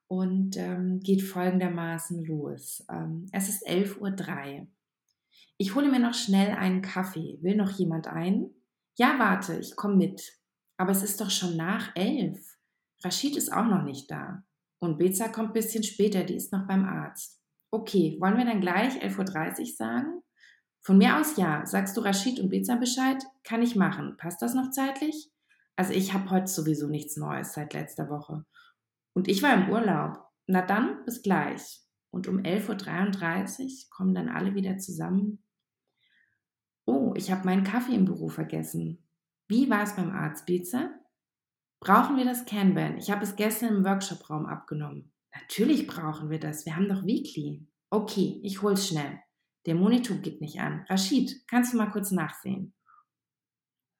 S2: und ähm, geht folgendermaßen los. Ähm, es ist 11.03 Uhr. Ich hole mir noch schnell einen Kaffee. Will noch jemand ein? Ja, warte, ich komme mit. Aber es ist doch schon nach elf. Rashid ist auch noch nicht da. Und Beza kommt ein bisschen später, die ist noch beim Arzt. Okay, wollen wir dann gleich 11.30 Uhr sagen? Von mir aus ja. Sagst du Rashid und Beza Bescheid? Kann ich machen. Passt das noch zeitlich? Also ich habe heute sowieso nichts Neues seit letzter Woche. Und ich war im Urlaub. Na dann, bis gleich. Und um 11.33 Uhr kommen dann alle wieder zusammen. Oh, ich habe meinen Kaffee im Büro vergessen. Wie war es beim Arzt, Beza? Brauchen wir das Kanban? Ich habe es gestern im Workshopraum abgenommen. Natürlich brauchen wir das. Wir haben doch Weekly. Okay, ich hol's schnell. Der Monitor geht nicht an. Rashid, kannst du mal kurz nachsehen?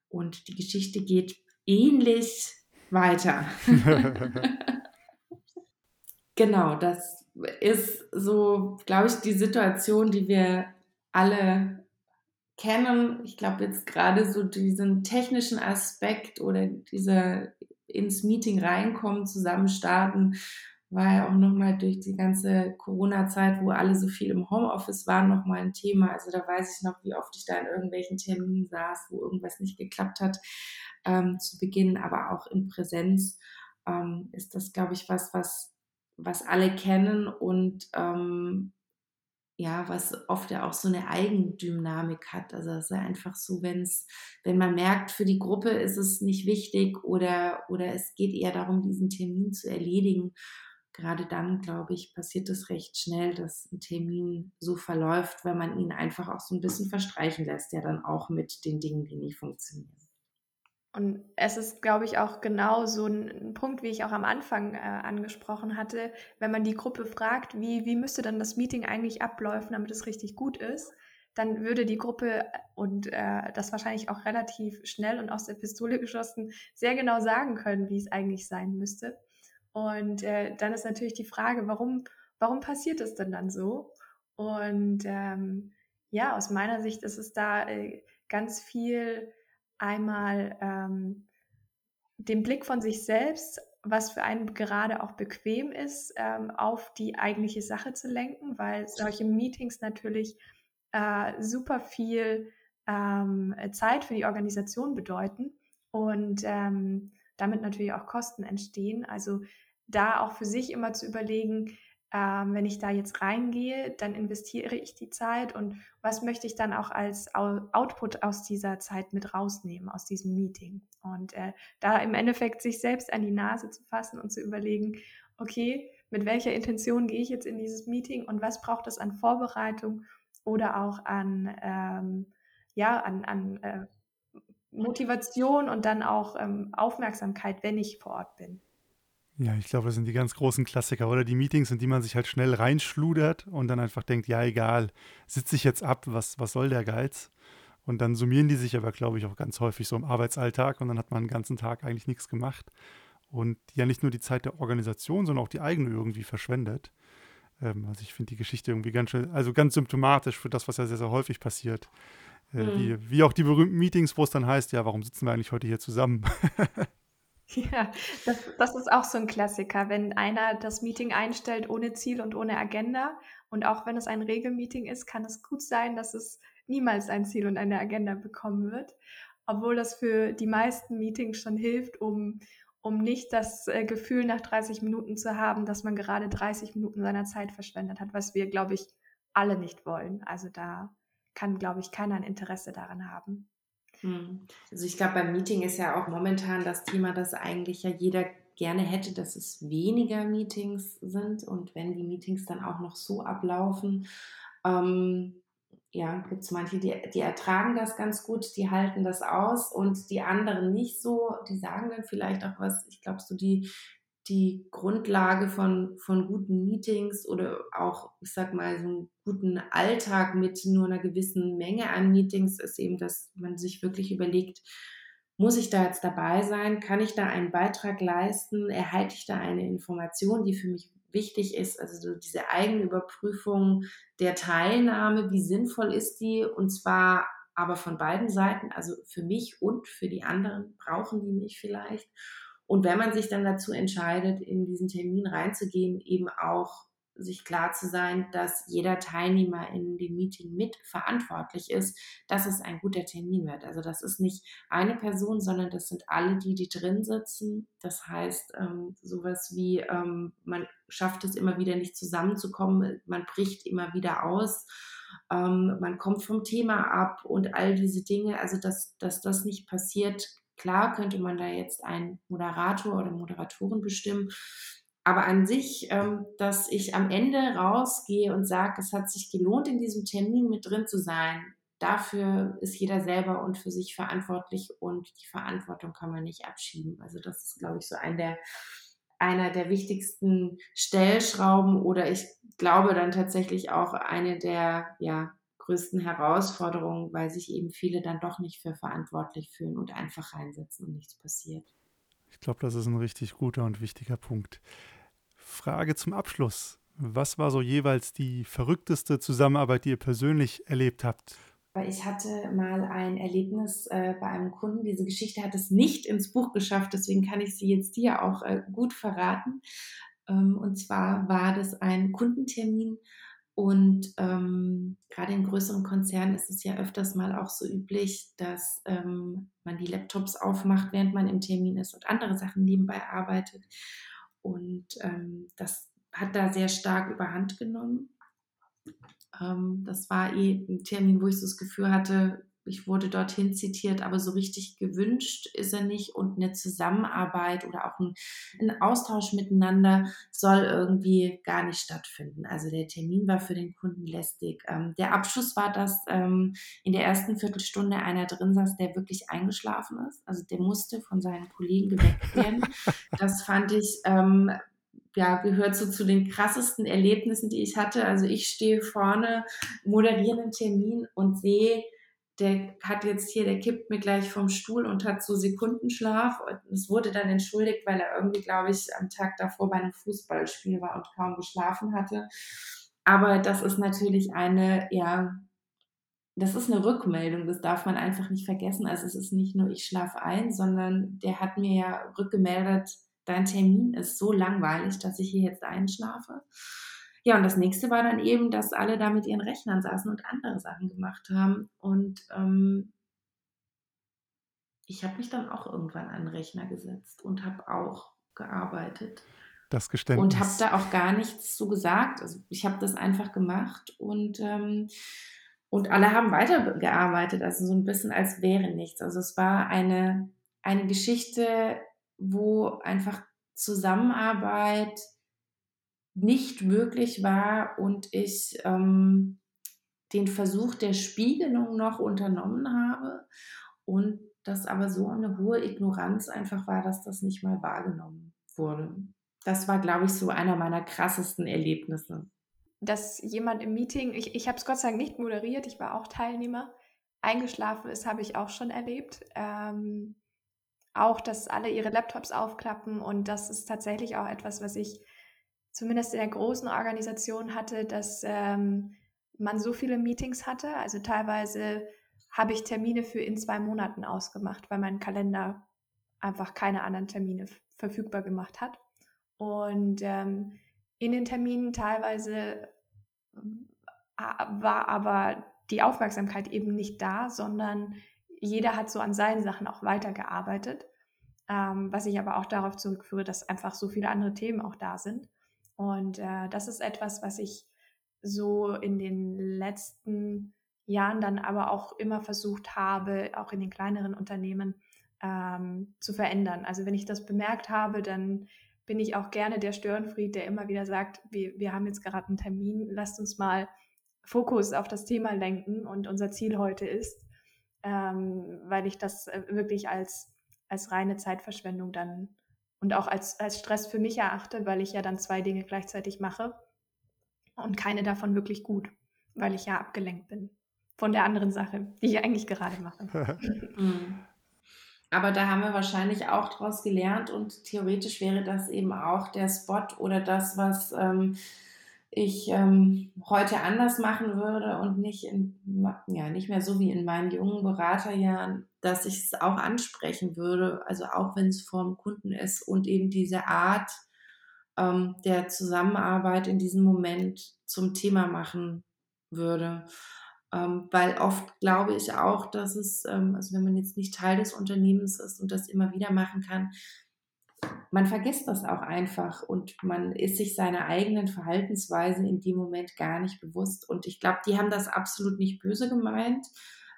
S2: Und die Geschichte geht ähnlich weiter. genau, das ist so, glaube ich, die Situation, die wir alle kennen. Ich glaube jetzt gerade so diesen technischen Aspekt oder dieser ins Meeting reinkommen, zusammen starten war ja auch nochmal durch die ganze Corona-Zeit, wo alle so viel im Homeoffice waren, nochmal ein Thema. Also da weiß ich noch, wie oft ich da in irgendwelchen Terminen saß, wo irgendwas nicht geklappt hat ähm, zu Beginn, aber auch in Präsenz ähm, ist das, glaube ich, was, was, was alle kennen und ähm, ja, was oft ja auch so eine Eigendynamik hat. Also es ist einfach so, wenn es, wenn man merkt, für die Gruppe ist es nicht wichtig oder, oder es geht eher darum, diesen Termin zu erledigen gerade dann, glaube ich, passiert es recht schnell, dass ein Termin so verläuft, weil man ihn einfach auch so ein bisschen verstreichen lässt, ja dann auch mit den Dingen, die nicht funktionieren.
S3: Und es ist, glaube ich, auch genau so ein Punkt, wie ich auch am Anfang äh, angesprochen hatte, wenn man die Gruppe fragt, wie, wie müsste dann das Meeting eigentlich abläufen, damit es richtig gut ist, dann würde die Gruppe und äh, das wahrscheinlich auch relativ schnell und aus der Pistole geschossen sehr genau sagen können, wie es eigentlich sein müsste. Und äh, dann ist natürlich die Frage, warum, warum passiert es denn dann so? Und ähm, ja, aus meiner Sicht ist es da äh, ganz viel einmal ähm, den Blick von sich selbst, was für einen gerade auch bequem ist, ähm, auf die eigentliche Sache zu lenken, weil solche Meetings natürlich äh, super viel ähm, Zeit für die Organisation bedeuten und ähm, damit natürlich auch Kosten entstehen. Also da auch für sich immer zu überlegen, ähm, wenn ich da jetzt reingehe, dann investiere ich die Zeit und was möchte ich dann auch als Output aus dieser Zeit mit rausnehmen, aus diesem Meeting. Und äh, da im Endeffekt sich selbst an die Nase zu fassen und zu überlegen, okay, mit welcher Intention gehe ich jetzt in dieses Meeting und was braucht es an Vorbereitung oder auch an, ähm, ja, an, an äh, Motivation und dann auch ähm, Aufmerksamkeit, wenn ich vor Ort bin.
S1: Ja, ich glaube, das sind die ganz großen Klassiker oder die Meetings, in die man sich halt schnell reinschludert und dann einfach denkt, ja, egal, sitze ich jetzt ab, was, was soll der Geiz? Und dann summieren die sich aber, glaube ich, auch ganz häufig so im Arbeitsalltag und dann hat man den ganzen Tag eigentlich nichts gemacht und ja nicht nur die Zeit der Organisation, sondern auch die eigene irgendwie verschwendet. Ähm, also ich finde die Geschichte irgendwie ganz schön, also ganz symptomatisch für das, was ja sehr, sehr häufig passiert. Äh, mhm. wie, wie auch die berühmten Meetings, wo es dann heißt, ja, warum sitzen wir eigentlich heute hier zusammen?
S3: Ja, das, das ist auch so ein Klassiker, wenn einer das Meeting einstellt ohne Ziel und ohne Agenda. Und auch wenn es ein Regelmeeting ist, kann es gut sein, dass es niemals ein Ziel und eine Agenda bekommen wird. Obwohl das für die meisten Meetings schon hilft, um, um nicht das äh, Gefühl nach 30 Minuten zu haben, dass man gerade 30 Minuten seiner Zeit verschwendet hat, was wir, glaube ich, alle nicht wollen. Also da kann, glaube ich, keiner ein Interesse daran haben.
S2: Hm. Also ich glaube, beim Meeting ist ja auch momentan das Thema, dass eigentlich ja jeder gerne hätte, dass es weniger Meetings sind und wenn die Meetings dann auch noch so ablaufen, ähm, ja, gibt es manche, die, die ertragen das ganz gut, die halten das aus und die anderen nicht so, die sagen dann vielleicht auch was, ich glaube, so die die Grundlage von, von guten Meetings oder auch, ich sag mal, so einen guten Alltag mit nur einer gewissen Menge an Meetings ist eben, dass man sich wirklich überlegt, muss ich da jetzt dabei sein? Kann ich da einen Beitrag leisten? Erhalte ich da eine Information, die für mich wichtig ist? Also so diese Eigenüberprüfung der Teilnahme, wie sinnvoll ist die? Und zwar aber von beiden Seiten, also für mich und für die anderen, brauchen die mich vielleicht? Und wenn man sich dann dazu entscheidet, in diesen Termin reinzugehen, eben auch sich klar zu sein, dass jeder Teilnehmer in dem Meeting mit verantwortlich ist, dass es ein guter Termin wird. Also das ist nicht eine Person, sondern das sind alle, die, die drin sitzen. Das heißt, ähm, sowas wie, ähm, man schafft es immer wieder nicht zusammenzukommen, man bricht immer wieder aus. Ähm, man kommt vom Thema ab und all diese Dinge, also dass, dass das nicht passiert, Klar könnte man da jetzt einen Moderator oder Moderatoren bestimmen, aber an sich, ähm, dass ich am Ende rausgehe und sage, es hat sich gelohnt, in diesem Termin mit drin zu sein, dafür ist jeder selber und für sich verantwortlich und die Verantwortung kann man nicht abschieben. Also das ist, glaube ich, so ein der, einer der wichtigsten Stellschrauben oder ich glaube dann tatsächlich auch eine der ja, größten Herausforderungen, weil sich eben viele dann doch nicht für verantwortlich fühlen und einfach reinsetzen und nichts passiert.
S1: Ich glaube, das ist ein richtig guter und wichtiger Punkt. Frage zum Abschluss. Was war so jeweils die verrückteste Zusammenarbeit, die ihr persönlich erlebt habt?
S2: Ich hatte mal ein Erlebnis äh, bei einem Kunden. Diese Geschichte hat es nicht ins Buch geschafft, deswegen kann ich sie jetzt dir auch äh, gut verraten. Ähm, und zwar war das ein Kundentermin und ähm, gerade in größeren Konzernen ist es ja öfters mal auch so üblich, dass ähm, man die Laptops aufmacht, während man im Termin ist und andere Sachen nebenbei arbeitet. Und ähm, das hat da sehr stark überhand genommen. Ähm, das war eh ein Termin, wo ich so das Gefühl hatte, ich wurde dorthin zitiert, aber so richtig gewünscht ist er nicht und eine Zusammenarbeit oder auch ein, ein, Austausch miteinander soll irgendwie gar nicht stattfinden. Also der Termin war für den Kunden lästig. Ähm, der Abschluss war, dass ähm, in der ersten Viertelstunde einer drin saß, der wirklich eingeschlafen ist. Also der musste von seinen Kollegen geweckt werden. das fand ich ähm, ja, gehört so zu den krassesten Erlebnissen, die ich hatte. Also ich stehe vorne, moderiere einen Termin und sehe, der hat jetzt hier, der kippt mir gleich vom Stuhl und hat so Sekundenschlaf. Und es wurde dann entschuldigt, weil er irgendwie, glaube ich, am Tag davor bei einem Fußballspiel war und kaum geschlafen hatte. Aber das ist natürlich eine, ja, das ist eine Rückmeldung, das darf man einfach nicht vergessen. Also es ist nicht nur, ich schlafe ein, sondern der hat mir ja rückgemeldet, dein Termin ist so langweilig, dass ich hier jetzt einschlafe. Ja, und das nächste war dann eben, dass alle da mit ihren Rechnern saßen und andere Sachen gemacht haben. Und ähm, ich habe mich dann auch irgendwann an den Rechner gesetzt und habe auch gearbeitet.
S1: Das Geständnis.
S2: Und habe da auch gar nichts zu gesagt. Also ich habe das einfach gemacht und, ähm, und alle haben weitergearbeitet, also so ein bisschen als wäre nichts. Also es war eine, eine Geschichte, wo einfach Zusammenarbeit nicht möglich war und ich ähm, den Versuch der Spiegelung noch unternommen habe und das aber so eine hohe Ignoranz einfach war, dass das nicht mal wahrgenommen wurde. Das war, glaube ich, so einer meiner krassesten Erlebnisse.
S3: Dass jemand im Meeting, ich, ich habe es Gott sei Dank nicht moderiert, ich war auch Teilnehmer, eingeschlafen ist, habe ich auch schon erlebt. Ähm, auch, dass alle ihre Laptops aufklappen und das ist tatsächlich auch etwas, was ich zumindest in der großen Organisation hatte, dass ähm, man so viele Meetings hatte. Also teilweise habe ich Termine für in zwei Monaten ausgemacht, weil mein Kalender einfach keine anderen Termine verfügbar gemacht hat. Und ähm, in den Terminen teilweise war aber die Aufmerksamkeit eben nicht da, sondern jeder hat so an seinen Sachen auch weitergearbeitet, ähm, was ich aber auch darauf zurückführe, dass einfach so viele andere Themen auch da sind. Und äh, das ist etwas, was ich so in den letzten Jahren dann aber auch immer versucht habe, auch in den kleineren Unternehmen ähm, zu verändern. Also wenn ich das bemerkt habe, dann bin ich auch gerne der Störenfried, der immer wieder sagt, wir, wir haben jetzt gerade einen Termin, lasst uns mal Fokus auf das Thema lenken und unser Ziel heute ist, ähm, weil ich das äh, wirklich als, als reine Zeitverschwendung dann und auch als, als Stress für mich erachte, weil ich ja dann zwei Dinge gleichzeitig mache und keine davon wirklich gut, weil ich ja abgelenkt bin von der anderen Sache, die ich eigentlich gerade mache.
S2: Mhm. Aber da haben wir wahrscheinlich auch daraus gelernt und theoretisch wäre das eben auch der Spot oder das, was ähm, ich ähm, heute anders machen würde und nicht, in, ja, nicht mehr so wie in meinen jungen Beraterjahren, dass ich es auch ansprechen würde, also auch wenn es vorm Kunden ist und eben diese Art ähm, der Zusammenarbeit in diesem Moment zum Thema machen würde. Ähm, weil oft glaube ich auch, dass es, ähm, also wenn man jetzt nicht Teil des Unternehmens ist und das immer wieder machen kann, man vergisst das auch einfach und man ist sich seiner eigenen Verhaltensweisen in dem Moment gar nicht bewusst. Und ich glaube, die haben das absolut nicht böse gemeint.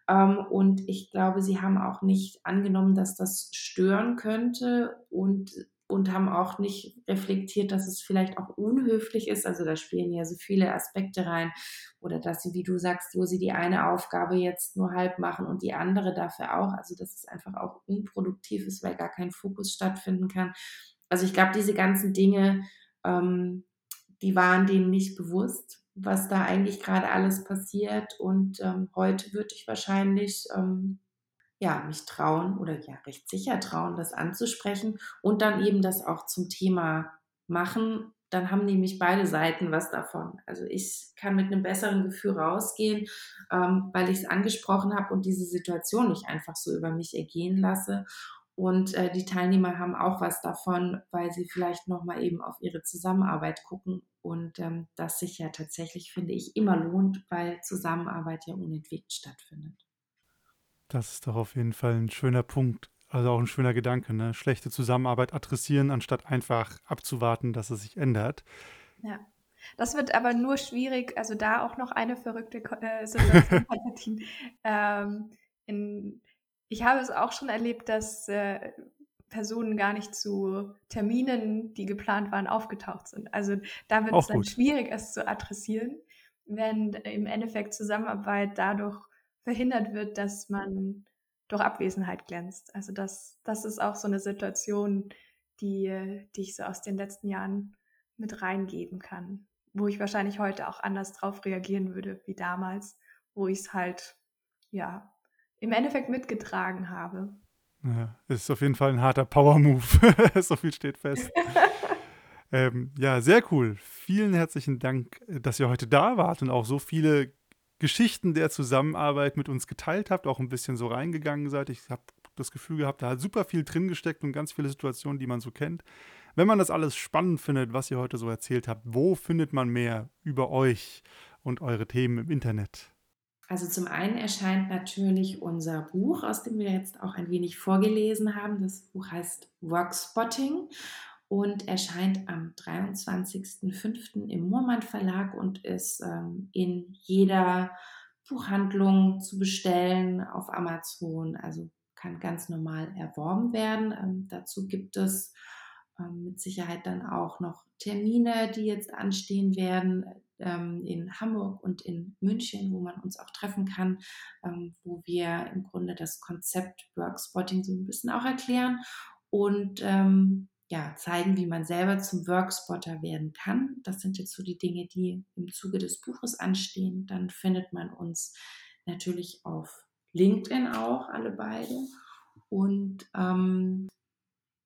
S2: Ähm, und ich glaube, sie haben auch nicht angenommen, dass das stören könnte und und haben auch nicht reflektiert, dass es vielleicht auch unhöflich ist. Also da spielen ja so viele Aspekte rein. Oder dass sie, wie du sagst, wo sie die eine Aufgabe jetzt nur halb machen und die andere dafür auch. Also dass es einfach auch unproduktiv ist, weil gar kein Fokus stattfinden kann. Also ich glaube, diese ganzen Dinge, ähm, die waren denen nicht bewusst, was da eigentlich gerade alles passiert. Und ähm, heute würde ich wahrscheinlich ähm, ja, mich trauen oder ja, recht sicher trauen, das anzusprechen und dann eben das auch zum Thema machen. Dann haben nämlich beide Seiten was davon. Also ich kann mit einem besseren Gefühl rausgehen, ähm, weil ich es angesprochen habe und diese Situation nicht einfach so über mich ergehen lasse. Und äh, die Teilnehmer haben auch was davon, weil sie vielleicht nochmal eben auf ihre Zusammenarbeit gucken und ähm, das sich ja tatsächlich, finde ich, immer lohnt, weil Zusammenarbeit ja unentwegt stattfindet.
S1: Das ist doch auf jeden Fall ein schöner Punkt. Also auch ein schöner Gedanke, ne? Schlechte Zusammenarbeit adressieren, anstatt einfach abzuwarten, dass es sich ändert.
S3: Ja. Das wird aber nur schwierig, also da auch noch eine verrückte äh, Situation, ähm, in, ich habe es auch schon erlebt, dass äh, Personen gar nicht zu Terminen, die geplant waren, aufgetaucht sind. Also da wird auch es dann gut. schwierig, es zu adressieren, wenn im Endeffekt Zusammenarbeit dadurch verhindert wird, dass man durch Abwesenheit glänzt. Also das, das ist auch so eine Situation, die, die ich so aus den letzten Jahren mit reingeben kann, wo ich wahrscheinlich heute auch anders drauf reagieren würde wie damals, wo ich es halt, ja, im Endeffekt mitgetragen habe.
S1: Ja, ist auf jeden Fall ein harter Power-Move. so viel steht fest. ähm, ja, sehr cool. Vielen herzlichen Dank, dass ihr heute da wart und auch so viele Geschichten der Zusammenarbeit mit uns geteilt habt, auch ein bisschen so reingegangen seid. Ich habe das Gefühl gehabt, da hat super viel drin gesteckt und ganz viele Situationen, die man so kennt. Wenn man das alles spannend findet, was ihr heute so erzählt habt, wo findet man mehr über euch und eure Themen im Internet?
S2: Also zum einen erscheint natürlich unser Buch, aus dem wir jetzt auch ein wenig vorgelesen haben. Das Buch heißt Workspotting und erscheint am 23.05. im Murmann Verlag und ist ähm, in jeder Buchhandlung zu bestellen auf Amazon. Also kann ganz normal erworben werden. Ähm, dazu gibt es ähm, mit Sicherheit dann auch noch Termine, die jetzt anstehen werden ähm, in Hamburg und in München, wo man uns auch treffen kann, ähm, wo wir im Grunde das Konzept Workspotting so ein bisschen auch erklären und ähm, ja, zeigen, wie man selber zum Workspotter werden kann. Das sind jetzt so die Dinge, die im Zuge des Buches anstehen. Dann findet man uns natürlich auf LinkedIn auch, alle beide. Und ähm,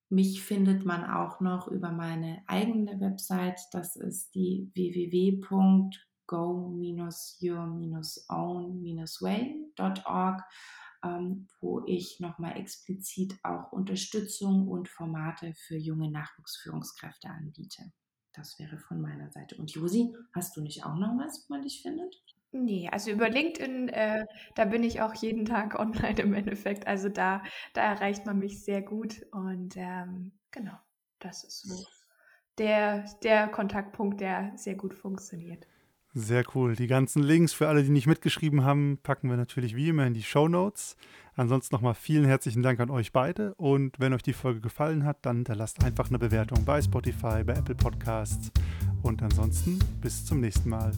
S2: mich findet man auch noch über meine eigene Website. Das ist die www.go-your-own-way.org, ähm, wo ich nochmal explizit auch Unterstützung und Formate für junge Nachwuchsführungskräfte anbiete. Das wäre von meiner Seite. Und Josi, hast du nicht auch noch was, wo man dich findet?
S3: Nee, also über LinkedIn, äh, da bin ich auch jeden Tag online im Endeffekt. Also da, da erreicht man mich sehr gut. Und ähm, genau, das ist so der, der Kontaktpunkt, der sehr gut funktioniert.
S1: Sehr cool. Die ganzen Links für alle, die nicht mitgeschrieben haben, packen wir natürlich wie immer in die Show Notes. Ansonsten nochmal vielen herzlichen Dank an euch beide. Und wenn euch die Folge gefallen hat, dann hinterlasst einfach eine Bewertung bei Spotify, bei Apple Podcasts. Und ansonsten bis zum nächsten Mal.